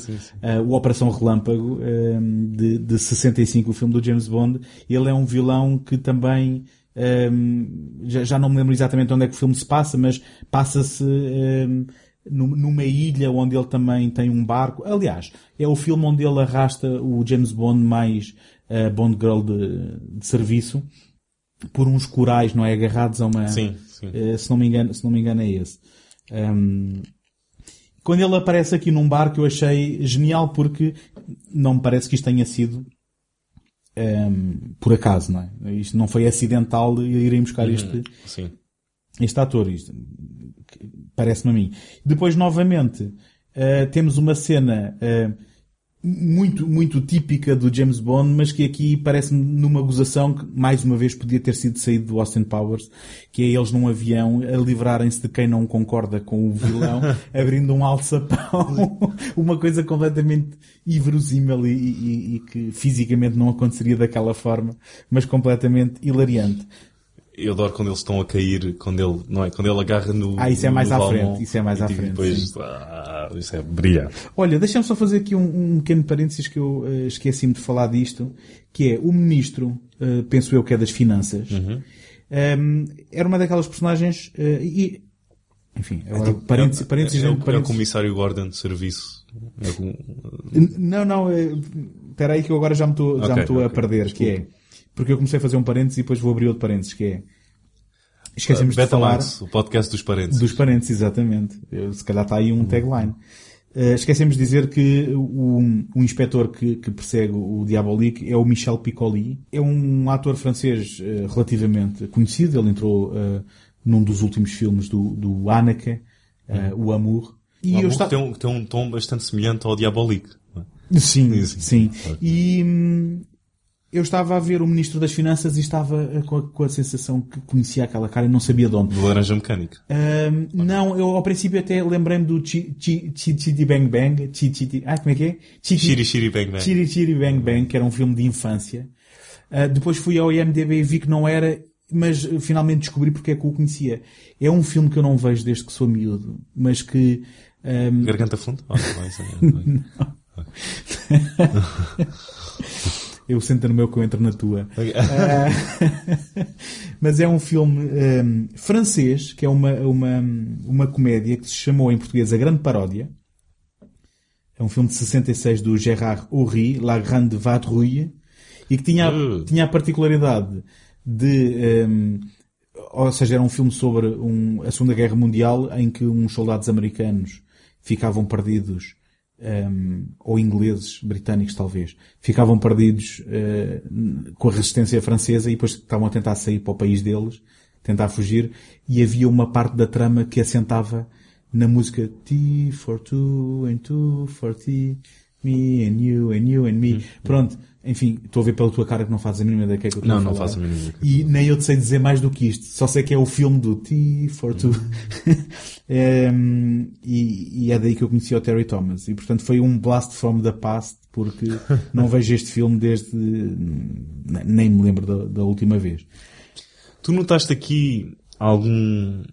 eh, o Operação Relâmpago eh, de, de 65, o filme do James Bond, ele é um vilão que também eh, já, já não me lembro exatamente onde é que o filme se passa, mas passa-se eh, num- numa ilha onde ele também tem um barco. Aliás, é o filme onde ele arrasta o James Bond mais eh, Bond Girl de, de serviço por uns corais, não é? Agarrados a uma. Sim, sim. Eh, se não me engano, se não me engano é esse. Ahm, quando ele aparece aqui num barco eu achei genial porque não me parece que isto tenha sido ahm, por acaso, não é? Isto não foi acidental de irem buscar Uhum, este, Sim. Este ator. Isto parece-me a mim. Depois, novamente, eh, temos uma cena eh, muito, muito típica do James Bond, mas que aqui parece-me numa gozação que, mais uma vez, podia ter sido saído do Austin Powers, que é eles num avião a livrarem-se de quem não concorda com o vilão, abrindo um alçapão. uma coisa completamente inverosímil e, e- e que fisicamente não aconteceria daquela forma, mas completamente hilariante. Eu adoro quando eles estão a cair, quando ele, não é? Quando ele agarra no. Ah, isso é mais à frente, isso é mais à tipo, frente, Depois, sim. ah, isso é brilhante. Olha, deixa-me só fazer aqui um, um pequeno parênteses que eu eh, esqueci-me de falar disto, que é o ministro, eh, penso eu que é das finanças, Uhum. ehm, era uma daquelas personagens, eh, e Enfim, agora, parênteses, parênteses, é, é, o, parênteses. é o comissário Gordon de serviço. É N- Não, não, é- espera aí que eu agora já me estou já Ok, me estou a perder, que é, porque eu comecei a fazer um parênteses e depois vou abrir outro parêntheses, que é, esquecemos de falar o podcast dos parentes. dos parênteses, exatamente. Se calhar está aí um tagline. Eh, esquecemos de dizer que o, o inspetor que, que persegue o Diabolique é o Michel Piccoli. É um ator francês eh, relativamente conhecido. Ele entrou eh, num dos últimos filmes do, do Haneke, eh, o Amour. E eu eu estava- tem, um, tem um tom bastante semelhante ao Diabolique. é? Sim, sim. E hum, eu estava a ver o Ministro das Finanças e estava eh, com a, com a sensação que conhecia aquela cara e não sabia de onde. Do Laranja Mecânica. Não, eu ao princípio até lembrei-me do Chi Chi Chi Chitty Bang Bang. Chi Chitty, ah, como é que é? Chi- Chi- Chiri Chiri Bang Bang. Chiri Chiri Bang Bang, que era um filme de infância. Ah, depois fui ao IMDB e vi que não era, mas eh, finalmente descobri porque é que o conhecia. É um filme que eu não vejo desde que sou miúdo, mas que... hum, Garganta Fundo? Oh, não, é- Eu sento no meu que eu entro na tua. Mas é um filme hum, francês, que é uma, uma, uma comédia que se chamou em português A Grande Paródia. É um filme de 66 do Gérard Horry, La Grande Vadrouille, e que tinha, Uh. tinha a particularidade de... hum, ou seja, era um filme sobre um- a Segunda Guerra Mundial em que uns soldados americanos ficavam perdidos um, ou ingleses, britânicos talvez, ficavam perdidos uh, com a resistência francesa e depois estavam a tentar sair para o país deles, tentar fugir, e havia uma parte da trama que assentava na música T for two and two for T, me and you and you and me. Pronto, enfim, estou a ver pela tua cara que não fazes a mínima ideia do que é que eu estou Não, a não falar. faço a mínima ideia que E nem eu te sei dizer mais do que isto. Só sei que é o filme do T for two. Em, e, e é daí que eu conheci o Terry Thomas. E portanto foi um blast from the past porque não vejo este filme desde... nem me lembro da, da última vez. Tu notaste aqui algum.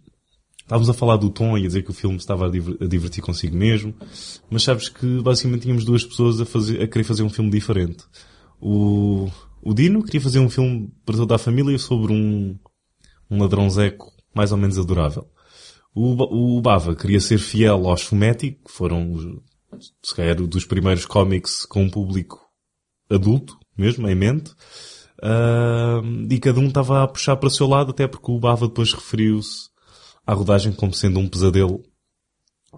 Estávamos a falar do tom e a dizer que o filme estava a divertir consigo mesmo, mas sabes que basicamente tínhamos duas pessoas a, fazer, a querer fazer um filme diferente. O, o Dino queria fazer um filme para toda a família sobre um, um ladrãozeco mais ou menos adorável. O, o Bava queria ser fiel aos Fumetti, que foram, se calhar, dos primeiros cómics com um público adulto, mesmo, em mente. Ah, e cada um estava a puxar para o seu lado, até porque o Bava depois referiu-se à rodagem como sendo um pesadelo.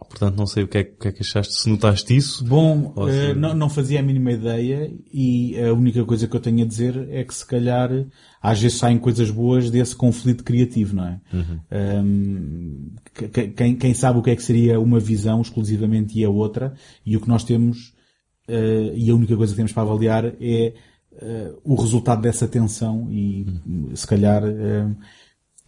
Portanto, não sei o que é, que, é que achaste, se notaste isso. Bom, Ou se- eh, não, não fazia a mínima ideia e a única coisa que eu tenho a dizer é que se calhar às vezes saem coisas boas desse conflito criativo, não é? Hum, que- que- quem, quem sabe o que é que seria uma visão exclusivamente e a outra e o que nós temos eh, e a única coisa que temos para avaliar é eh, o resultado dessa tensão e se calhar eh,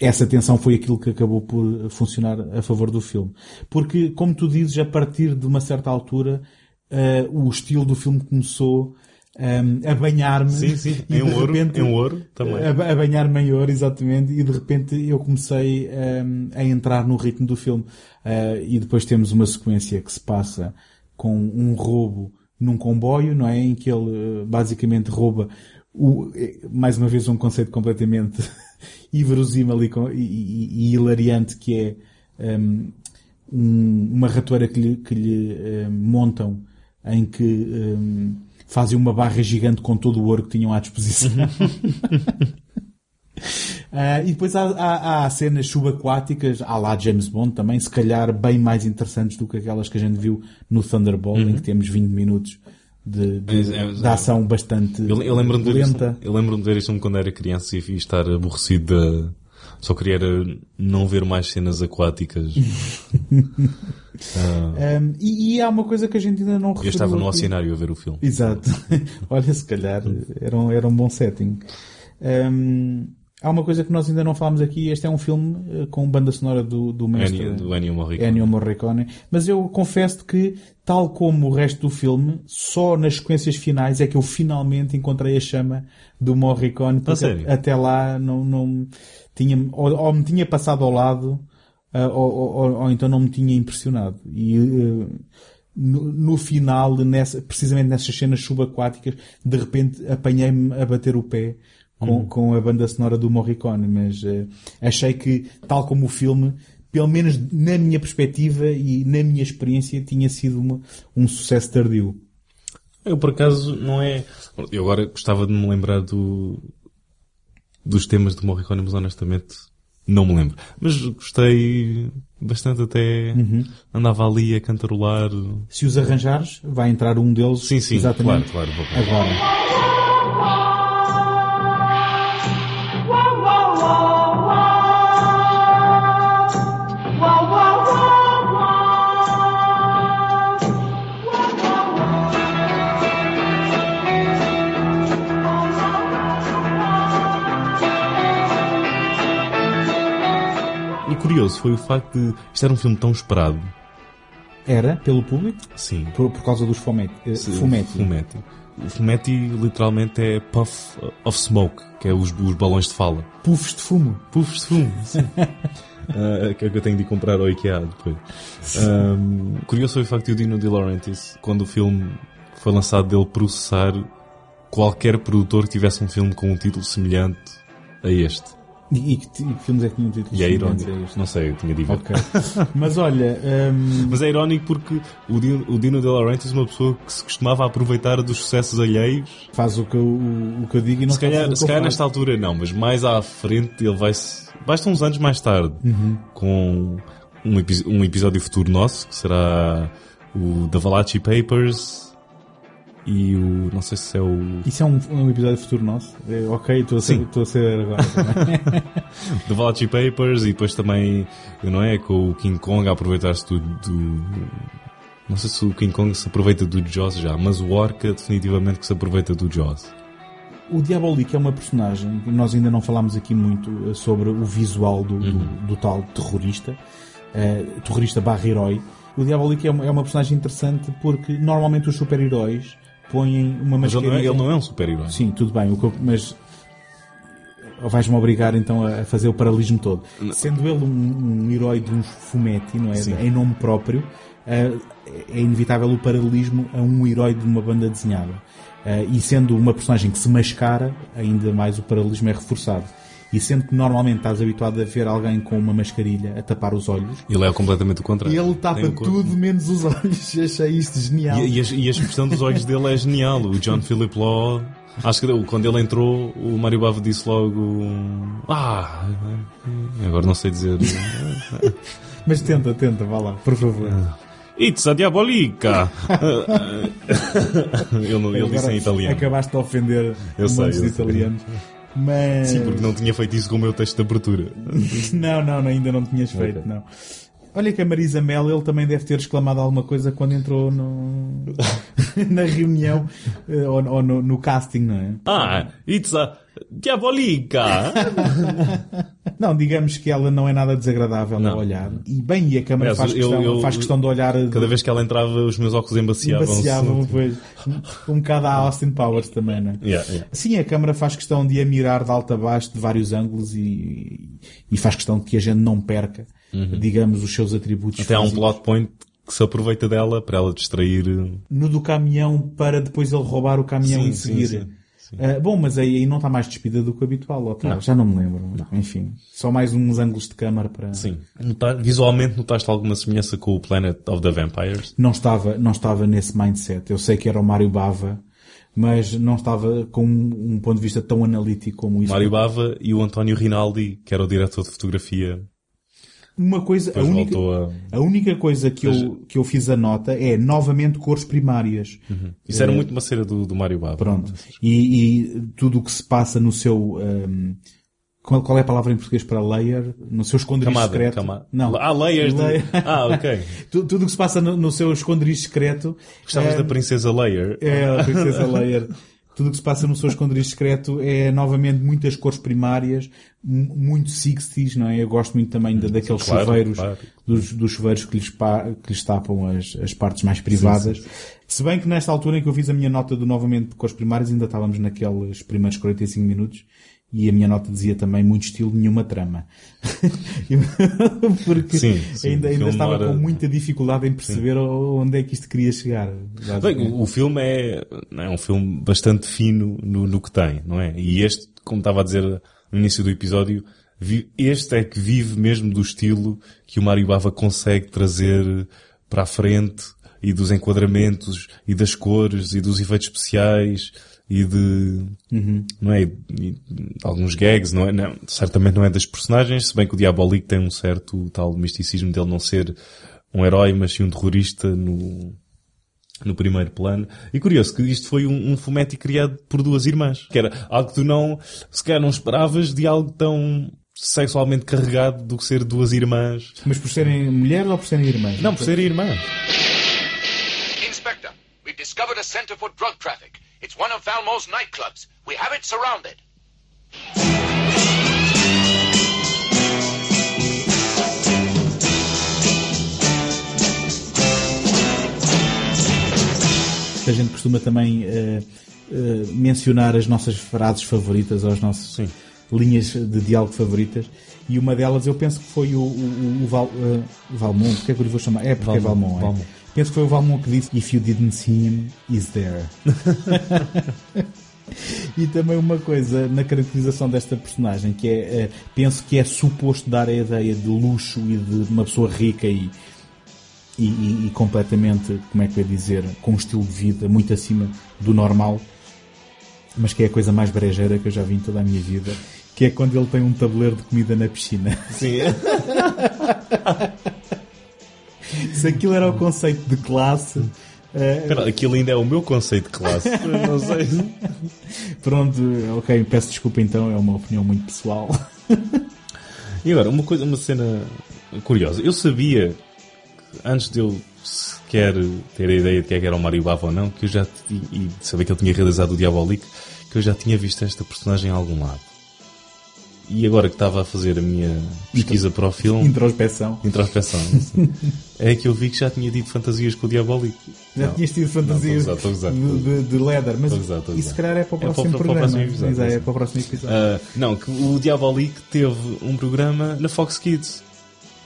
essa tensão foi aquilo que acabou por funcionar a favor do filme. Porque, como tu dizes, a partir de uma certa altura, eh, o estilo do filme começou ehm, a banhar-me. Sim, sim, em de ouro, repente- em ouro também. A, a banhar-me em ouro, exatamente. E de repente eu comecei ehm, a entrar no ritmo do filme. Eh, e depois temos uma sequência que se passa com um roubo num comboio, não é? Em que ele eh, basicamente rouba o, mais uma vez um conceito completamente inverosímil e, e, e- hilariante que é um- uma ratoeira que lhe, que lhe ehm, montam em que ehm, fazem uma barra gigante com todo o ouro que tinham à disposição. Ah, e depois há, há, há cenas subaquáticas, há lá James Bond também, se calhar bem mais interessantes do que aquelas que a gente viu no Thunderball, em que temos 20 minutos de, de, É, é, de ação bastante Eu, eu lembro-me de ver isso, lenta. eu lembro-me de ver isso quando era criança e, estar aborrecido da... Só queria não ver mais cenas aquáticas. Ah, Um, e, e há uma coisa que a gente ainda não eu estava no aqui. oceanário a ver o filme. Exato. Olha, se calhar era um, era um bom setting. Um, há uma coisa que nós ainda não falámos aqui. Este é um filme eh, com banda sonora do, do mestre Ennio- do Ennio Morricone. Ennio Morricone. Mas eu confesso que, tal como o resto do filme, só nas sequências finais é que eu finalmente encontrei a chama do Morricone. Porque até lá não, não tinha, ou, ou me tinha passado ao lado, ou, ou- ou- ou então não me tinha impressionado. E eh, no, no final, nessa, precisamente nessas cenas subaquáticas, de repente apanhei-me a bater o pé com, Uhum. com a banda sonora do Morricone, mas eh, achei que, tal como o filme, pelo menos na minha perspectiva e na minha experiência, tinha sido uma, um sucesso tardio. Eu, por acaso, não é... Eu agora gostava de me lembrar do... dos temas de Morricone, mas honestamente não me lembro. Mas gostei bastante até. Uhum. Andava ali a cantarolar. Se os arranjares, vai entrar um deles. Sim, sim, exatamente claro, claro. Vou agora. Curioso foi o facto de isto era um filme tão esperado. Era, pelo público? Sim. Por, por causa dos fumetti. eh, fumetti. O fumetti literalmente é puff of smoke, que é os, os balões de fala. Puffs de fumo. Puffs de fumo, sim. Ah, que é que eu tenho de ir comprar ao IKEA depois. Um, curioso foi o facto de o Dino De Laurentiis, quando o filme foi lançado, dele processar qualquer produtor que tivesse um filme com um título semelhante a este. E, e que, e que filmes é que tinham títulos E é irónico. Não sei, eu tinha de ver. Ok. Mas olha, hum, Mas é irónico porque o Dino, o Dino De Laurentiis é uma pessoa que se costumava aproveitar dos sucessos alheios. faz o que, eu, o, o que eu digo e não Se calhar, se calhar nesta altura não, mas mais à frente ele vai se. Basta uns anos mais tarde, Uhum. com um, um episódio futuro nosso, que será o The Valachi Papers e o. Não sei se é o. Isso é um, um episódio futuro nosso? É, ok, estou a ser, a ser agora. também. The Valachi Papers e depois também, não é? Com o King Kong a aproveitar-se do, do- Não sei se o King Kong se aproveita do Jaws já, mas o Orca definitivamente que se aproveita do Jaws. o Diabolique é uma personagem, nós ainda não falámos aqui muito eh, sobre o visual do, do- Uhum. do tal terrorista, eh, terrorista barra herói. O Diabolique é uma, é uma personagem interessante porque normalmente os super-heróis põem uma Mas ele não, é, mascarinha... ele não é um super-herói. Sim, tudo bem, o que eu- mas vais-me obrigar então a fazer o paralelismo todo. Sendo ele um, um herói de uns fumetti, não é? Sim. Em nome próprio, eh, é inevitável o paralelismo a um herói de uma banda desenhada. Eh, e sendo uma personagem que se mascara, ainda mais o paralelismo é reforçado. E sendo que normalmente estás habituado a ver alguém com uma mascarilha a tapar os olhos, Ele é completamente o contrário. ele tapa Tem tudo menos os olhos. Achei isto genial. E, e a, e a expressão dos olhos dele é genial. O John Philip Law, acho que quando ele entrou, o Mário Bava disse logo: Ah, agora não sei dizer. Mas tenta, tenta, vá lá, por favor. It's a diabolica! ele, ele disse em italiano. Acabaste de ofender Eu um sei, monte de eu sei. Mas... Sim, porque não tinha feito isso com o meu texto de abertura. não, não, não, ainda não tinhas feito, Ok. não. Olha que a Marisa Mel, ele também deve ter exclamado alguma coisa quando entrou no... na reunião eh, ou, ou no, no casting, não é? Ah, it's a diabolica! Não, digamos que ela não é nada desagradável Não. a olhar. E bem, e a câmara Aliás, faz, questão, eu- faz questão de olhar... de- Cada vez que ela entrava, os meus óculos embaciavam. Embaciavam, pois. Um bocado a Austin Powers também, não é? Yeah, yeah. Sim, a câmara faz questão de a mirar de alto a baixo de vários ângulos e, e faz questão de que a gente não perca, digamos, os seus atributos Até há um plot point que se aproveita dela para ela distrair. No do caminhão para depois ele roubar o caminhão Sim, e sim, seguir. sim, Ah, bom, mas aí, aí não está mais despida do que o habitual, está? Não. já não me lembro. Enfim, só mais uns ângulos de câmara para... Sim. Nota- visualmente notaste alguma semelhança com o Planet of the Vampires? Não estava, não estava nesse mindset. Eu sei que era o Mário Bava, mas não estava com um, um ponto de vista tão analítico como isso. Mário Bava e o António Rinaldi, que era o diretor de fotografia. Uma coisa, a única, a- a única coisa que, Mas- eu, que eu fiz a nota é novamente cores primárias. Isso era Eh, muito uma cena do, do Mário Bava. Pronto. E, e tudo o que se passa no seu. ahm, qual, qual é a palavra em português para layer? No seu esconderijo Camada, secreto? Não. Ah, layers de- Ah, ok. Tu- tudo o que se passa no, no seu esconderijo secreto. Gostavas é, da Princesa Leia? É, a Princesa Leia. Tudo o que se passa no seu esconderijo secreto é novamente muitas cores primárias, muito 60s, não é? Eu gosto muito também da- daqueles Claro, chuveiros, claro. Dos, dos chuveiros que lhes, que lhes tapam as, as partes mais privadas. Sim, Se bem que nesta altura em que eu fiz a minha nota do novamente de cores primárias, ainda estávamos naqueles primeiros 45 minutos. E a minha nota dizia também muito estilo, nenhuma trama. Porque Sim, sim, ainda, ainda estava era- com muita dificuldade em perceber onde é que isto queria chegar. Bem, o, filme é, é um filme bastante fino no, no que tem, não é? E este, como estava a dizer no início do episódio, Este é que vive mesmo do estilo que o Mário Bava consegue trazer para a frente e dos enquadramentos e das cores e dos efeitos especiais e de, Uhum. não é? E de alguns gags, não é? Não, certamente não é das personagens, se bem que o Diabolique tem um certo tal misticismo dele não ser um herói, mas sim um terrorista no, no primeiro plano. E curioso que isto foi um, um fumetti criado por duas irmãs, que era algo que tu não, se calhar não esperavas de algo tão sexualmente carregado do que ser duas irmãs. Mas por serem mulheres ou por serem irmãs? Não, por serem irmãs. Inspector, we've discovered a center for drug traffic. It's one of Valmo's nightclubs. We have it surrounded. A gente costuma também eh, eh, mencionar as nossas frases favoritas, ou as nossas linhas de diálogo favoritas. E uma delas eu penso que foi o, o, o Val, eh, Valmont, porque é que eu lhe vou chamar? É porque é Valmont, Valmont, é. Valmont. Penso que foi o Valmont que disse If you didn't see him, he's there. E também uma coisa na caracterização desta personagem que é, eh, penso que é suposto dar a ideia de luxo e de uma pessoa rica e, e, e- e completamente, como é que eu ia dizer, com um estilo de vida muito acima do normal, mas que é a coisa mais brejeira que eu já vi em toda a minha vida, que é quando ele tem um tabuleiro de comida na piscina. Sim. Se aquilo era o conceito de classe. eh, Espera, aquilo ainda é o meu conceito de classe. Não sei. Pronto, ok, peço desculpa então, é uma opinião muito pessoal. E agora, uma coisa, uma cena curiosa. Eu sabia, que antes de eu sequer ter a ideia de que é que era o Mário Bava ou não, que eu já e de saber que ele tinha realizado o Diabolique, que eu já tinha visto esta personagem em algum lado. E agora que estava a fazer a minha pesquisa para o filme. Introspeção. Introspeção. é que eu vi que já tinha tido fantasias com o Diabolique. Já Não. tinhas tido fantasias Não, usar, de, usar. de, de leather, mas usar, isso se calhar é para o É para próximo para o programa. próximo episódio, é para o próximo episódio. Ah, não, que o Diabolique teve um programa na Fox Kids.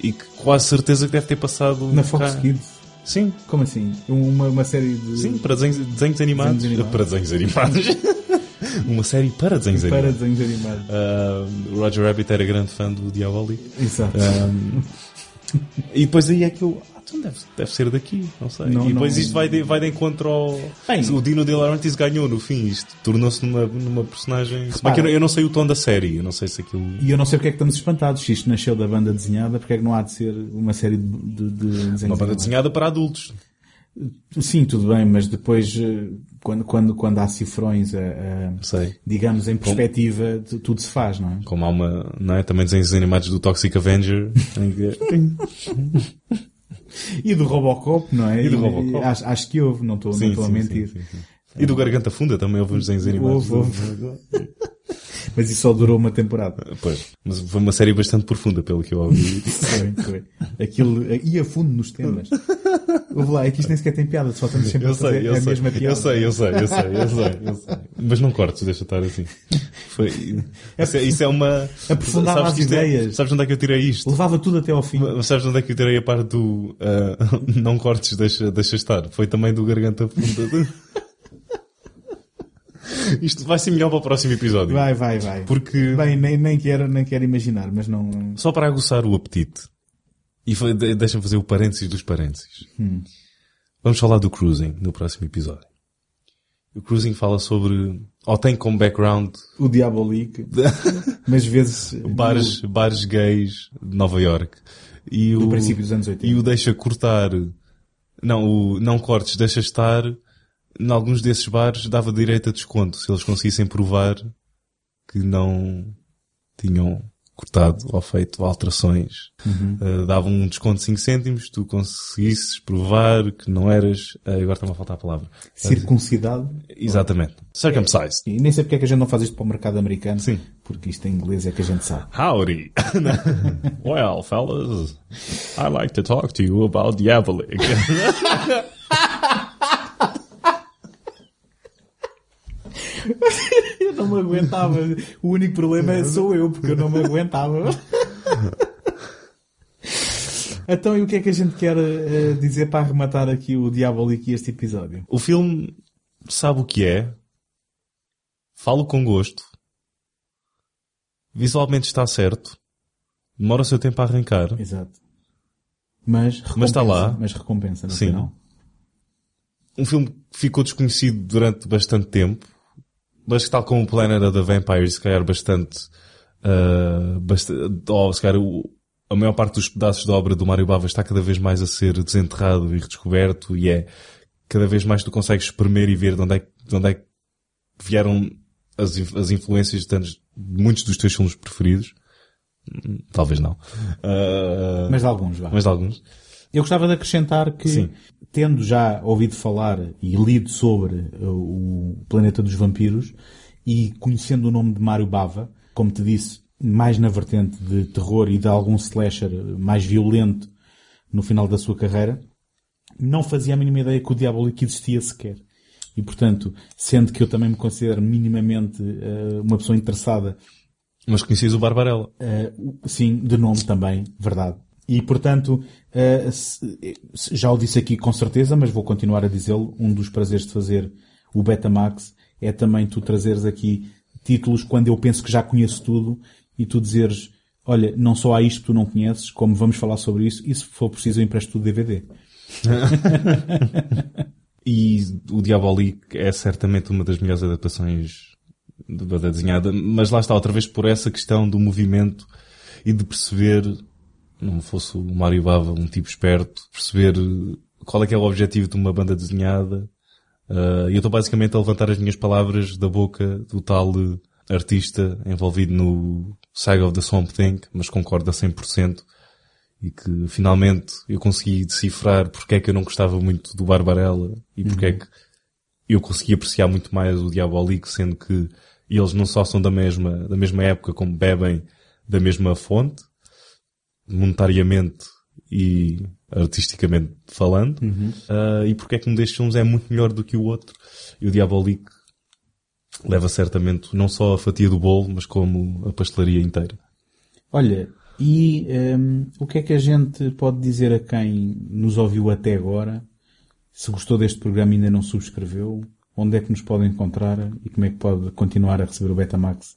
E que quase certeza que deve ter passado Na Fox cá. Kids? Sim. Como assim? Uma, uma série de. Sim, para desenhos, desenhos animados. Desenhos animados. Para desenhos animados. Uma série para desenhos Para animados. desenhos animados. Ah, o Roger Rabbit era grande fã do Diabolique. Exato. Ah, e depois aí é que eu. Ah, então deve, deve ser daqui, não sei. Não, e depois não- isto vai de, vai de encontro ao. Bem. o Dino De Laurentiis ganhou no fim. Isto tornou-se numa, numa personagem. Se bem que eu, não- eu não sei o tom da série. Eu não sei se aquilo. E eu não sei porque é que estamos espantados. Se isto nasceu da banda desenhada, porque é que não há de ser uma série de, de, de desenhos Uma banda desenhada para adultos. Sim, tudo bem, mas depois, eh, quando, quando, quando há cifrões, eh, eh, Sei. digamos, em perspectiva, tu- tudo se faz, não é? Como há uma, não é? Também desenhos animados do Toxic Avenger. E do Robocop, não é? E do Robocop. Acho, acho que houve, não estou não Sim, a sim, mentir. sim, sim, sim. E do Garganta Funda também houve uns desenhos animados. Houve, houve. Mas isso só durou uma temporada. Pois. Mas foi uma série bastante profunda, pelo que eu ouvi. Foi, foi. Aquilo ia a fundo nos temas. Ouve lá, é que isto nem sequer tem piada, só estamos sempre Eu a fazer sei, eu a sei, mesma piada. eu sei, eu sei, eu sei, eu sei, eu sei. Mas não cortes, deixa estar assim. Foi, isso, é, isso é uma... Aprofundava sabes as é- ideias. sabes onde é que eu tirei isto? Levava tudo até ao fim. Mas Sabes onde é que eu tirei a parte do ah, não cortes, deixa, deixa estar? Foi também do Garganta Funda. Isto vai ser melhor para o próximo episódio. Vai, vai, vai. Porque... Bem, nem, nem, quero, nem quero imaginar, mas não. Só para aguçar o apetite. E deixa-me fazer o parênteses dos parênteses. Hum. Vamos falar do cruising no próximo episódio. O cruising fala sobre, ou tem como background O Diabolique. mas vezes. bares, bares gays de Nova York. E Do o, princípio dos anos 80. E o deixa cortar, não, o não cortes, deixa estar, em alguns desses bares dava direito a desconto se eles conseguissem provar que não tinham cortado ou feito alterações. Uhum. Uh, davam um desconto de 5 cêntimos, tu conseguisses provar que não eras, uh, agora está-me a faltar a palavra. Circuncidado. Exatamente. Circumcised. E nem sei porque é que a gente não faz isto para o mercado americano. Sim. Porque isto em inglês é que a gente sabe. Howdy. well, fellas, I'd like to talk to you about Diabolik. eu não me aguentava. O único problema é sou eu, porque eu não me aguentava. Então, e o que é que a gente quer eh, dizer para arrematar aqui o Diabolique e este episódio? o filme sabe o que é, falo com gosto, visualmente está certo, demora o seu tempo a arrancar. Exato. Mas, Mas está lá. Mas recompensa no Sim. final. Um filme que ficou desconhecido durante bastante tempo, mas que tal como o Planet of the Vampires, se calhar bastante, uh, bastante ou se calhar o- a maior parte dos pedaços da obra do Mário Bava está cada vez mais a ser desenterrado e redescoberto e é cada vez mais tu consegues espremer e ver de onde é, que- de onde é que vieram as, as influências de, tantos- de muitos dos teus filmes preferidos. Hum, Talvez não. Uh, Mas de alguns, vá. Mas de alguns. Eu gostava de acrescentar que, Sim. tendo já ouvido falar e lido sobre uh, o Planeta dos Vampiros e conhecendo o nome de Mário Bava, como te disse, mais na vertente de terror e de algum slasher mais violento no final da sua carreira, não fazia a mínima ideia que o Diabólico existia sequer. E portanto, sendo que eu também me considero minimamente uh, uma pessoa interessada Mas conhecias o Barbarella. Uh, sim, de nome também, verdade. E portanto, se- já o disse aqui com certeza, mas vou continuar a dizê-lo, um dos prazeres de fazer o Betamax é também tu trazeres aqui títulos quando eu penso que já conheço tudo e tu dizeres, olha, não só há isto que tu não conheces, como vamos falar sobre isso, e se for preciso eu empresto o DVD. E o Diabolique é certamente uma das melhores adaptações banda desenhada, mas lá está outra vez por essa questão do movimento e de perceber, não fosse o Mário Bava um tipo esperto, perceber qual é que é o objetivo de uma banda desenhada. Uh, e eu estou basicamente a levantar as minhas palavras da boca do tal uh, artista envolvido no Saga of the Swamp Thing, mas concordo a 100% e que finalmente eu consegui decifrar porque é que eu não gostava muito do Barbarella e porque é que eu consegui apreciar muito mais o Diabolique, sendo que eles não só são da mesma, da mesma época, como bebem da mesma fonte, monetariamente e artisticamente falando, Uhum. uh, e porque é que um destes filmes é muito melhor do que o outro. E o Diabolique leva certamente não só a fatia do bolo, mas como a pastelaria inteira. Olha, e hum, o que é que a gente pode dizer a quem nos ouviu até agora? Se gostou deste programa e ainda não subscreveu, onde é que nos pode encontrar e como é que pode continuar a receber o Betamax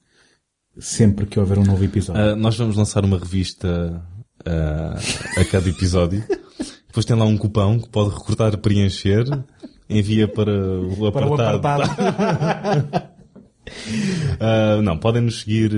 sempre que houver um novo episódio? Uh, nós vamos lançar uma revista uh, a cada episódio. Depois tem lá um cupão que pode recortar, preencher, envia para o Para o apartado. apartado. Uh, não, podem nos seguir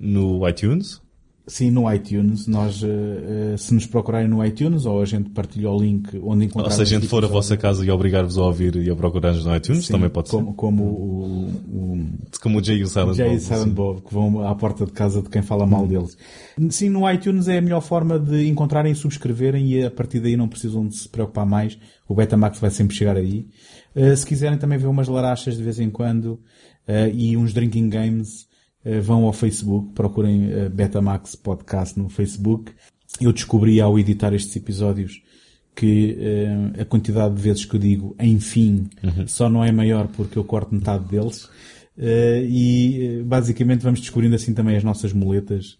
no iTunes. Sim, no iTunes. Nós, uh, uh, se nos procurarem no iTunes, ou a gente partilha o link onde encontrar Ou se a gente for a episódio. vossa casa e obrigar-vos a ouvir e a procurar-nos no iTunes, Sim, também pode como, ser. Como o, o, Como o Jay e o Silent Jay Bob, e Silent. Bob, que vão à porta de casa de quem fala mal deles. Sim, no iTunes é a melhor forma de encontrarem e subscreverem e a partir daí não precisam de se preocupar mais. O Betamax vai sempre chegar aí. Uh, se quiserem também ver umas larachas de vez em quando uh, e uns drinking games, vão ao Facebook, procurem uh, Betamax Podcast no Facebook. Eu descobri ao editar estes episódios que uh, a quantidade de vezes que eu digo enfim só não é maior porque eu corto metade deles. E basicamente vamos descobrindo assim também as nossas muletas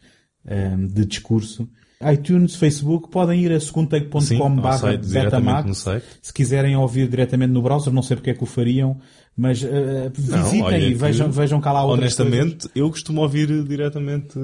de discurso. iTunes, Facebook, podem ir a ao barra Betamax. Se quiserem ouvir diretamente no browser, não sei porque é que o fariam, mas uh, Não, visitem olha e que, vejam, vejam cá lá outras coisas. Honestamente, eu costumo ouvir diretamente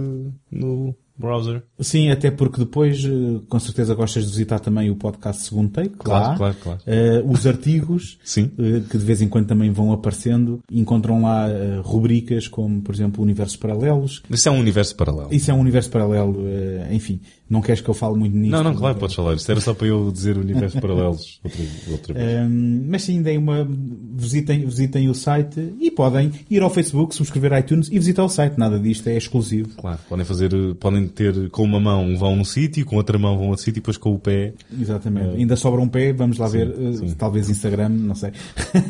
no browser. Sim, até porque depois, eh, com certeza gostas de visitar também o podcast Segundo Take, Claro, lá. claro, claro. Eh, os artigos, Sim. eh, que de vez em quando também vão aparecendo, encontram lá eh, rubricas como, por exemplo, Universos Paralelos. Isso é um universo paralelo. Isso é um universo paralelo, enfim, não queres que eu fale muito nisto? Não, não, claro, podes falar. Isto era só para eu dizer universos paralelos outra, outra vez. Um, mas sim, deem uma, visitem, visitem o site e podem ir ao Facebook, subscrever iTunes e visitar o site. Nada disto é exclusivo. Claro, podem fazer, eh, ter com uma mão vão num sítio, com outra mão vão a outro sítio e depois com o pé. Exatamente. Ainda sobra um pé, vamos lá Sim, ver, uh, sim. talvez Instagram, não sei.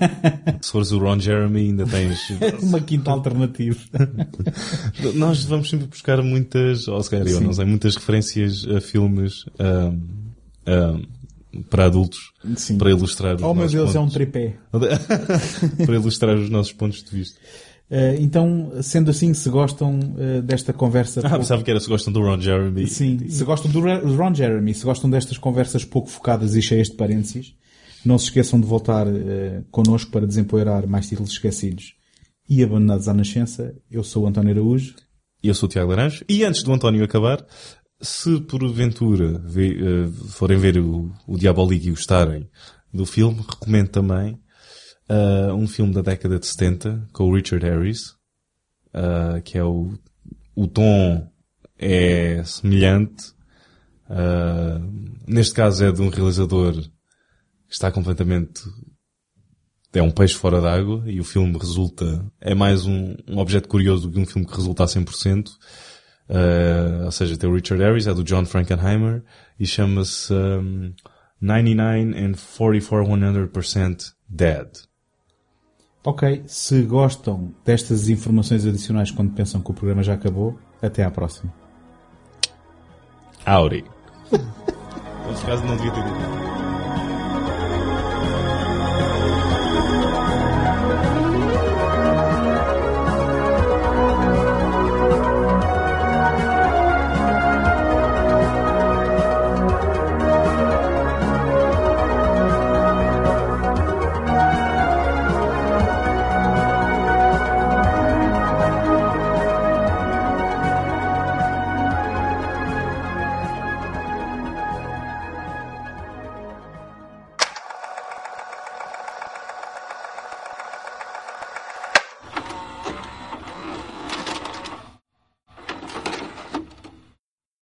Se fores o Ron Jeremy ainda tens... uma quinta alternativa. Nós vamos sempre buscar muitas, ou se calhar eu não sei, muitas referências a filmes ahm, ahm, para adultos Sim. para ilustrar os Oh meu Deus, é um pontos. tripé. para ilustrar os nossos pontos de vista. Uh, então, sendo assim, se gostam uh, desta conversa... Ah, pouco- pensava que era se gostam do Ron Jeremy. Sim, se gostam do Ron Jeremy, se gostam destas conversas pouco focadas e cheias de parênteses, não se esqueçam de voltar uh, connosco para desempoeirar mais títulos esquecidos e abandonados à nascença. Eu sou o António Araújo. Eu sou o Tiago Laranjo. E antes do António acabar, se porventura vê, uh, forem ver o, o Diabolique e gostarem do filme, recomendo também uh, um filme da década de 70 com o Richard Harris, uh, que é o, o tom é semelhante. neste caso é de um realizador que está completamente é um peixe fora d'água e o filme resulta, é mais um, um objeto curioso do que um filme que resulta a 100%. Uh, ou seja, tem o Richard Harris, é do John Frankenheimer e chama-se um, 99 and 44 100% Dead. Ok, se gostam destas informações adicionais quando pensam que o programa já acabou, até à próxima. Audi. Nesse caso não devia ter dito.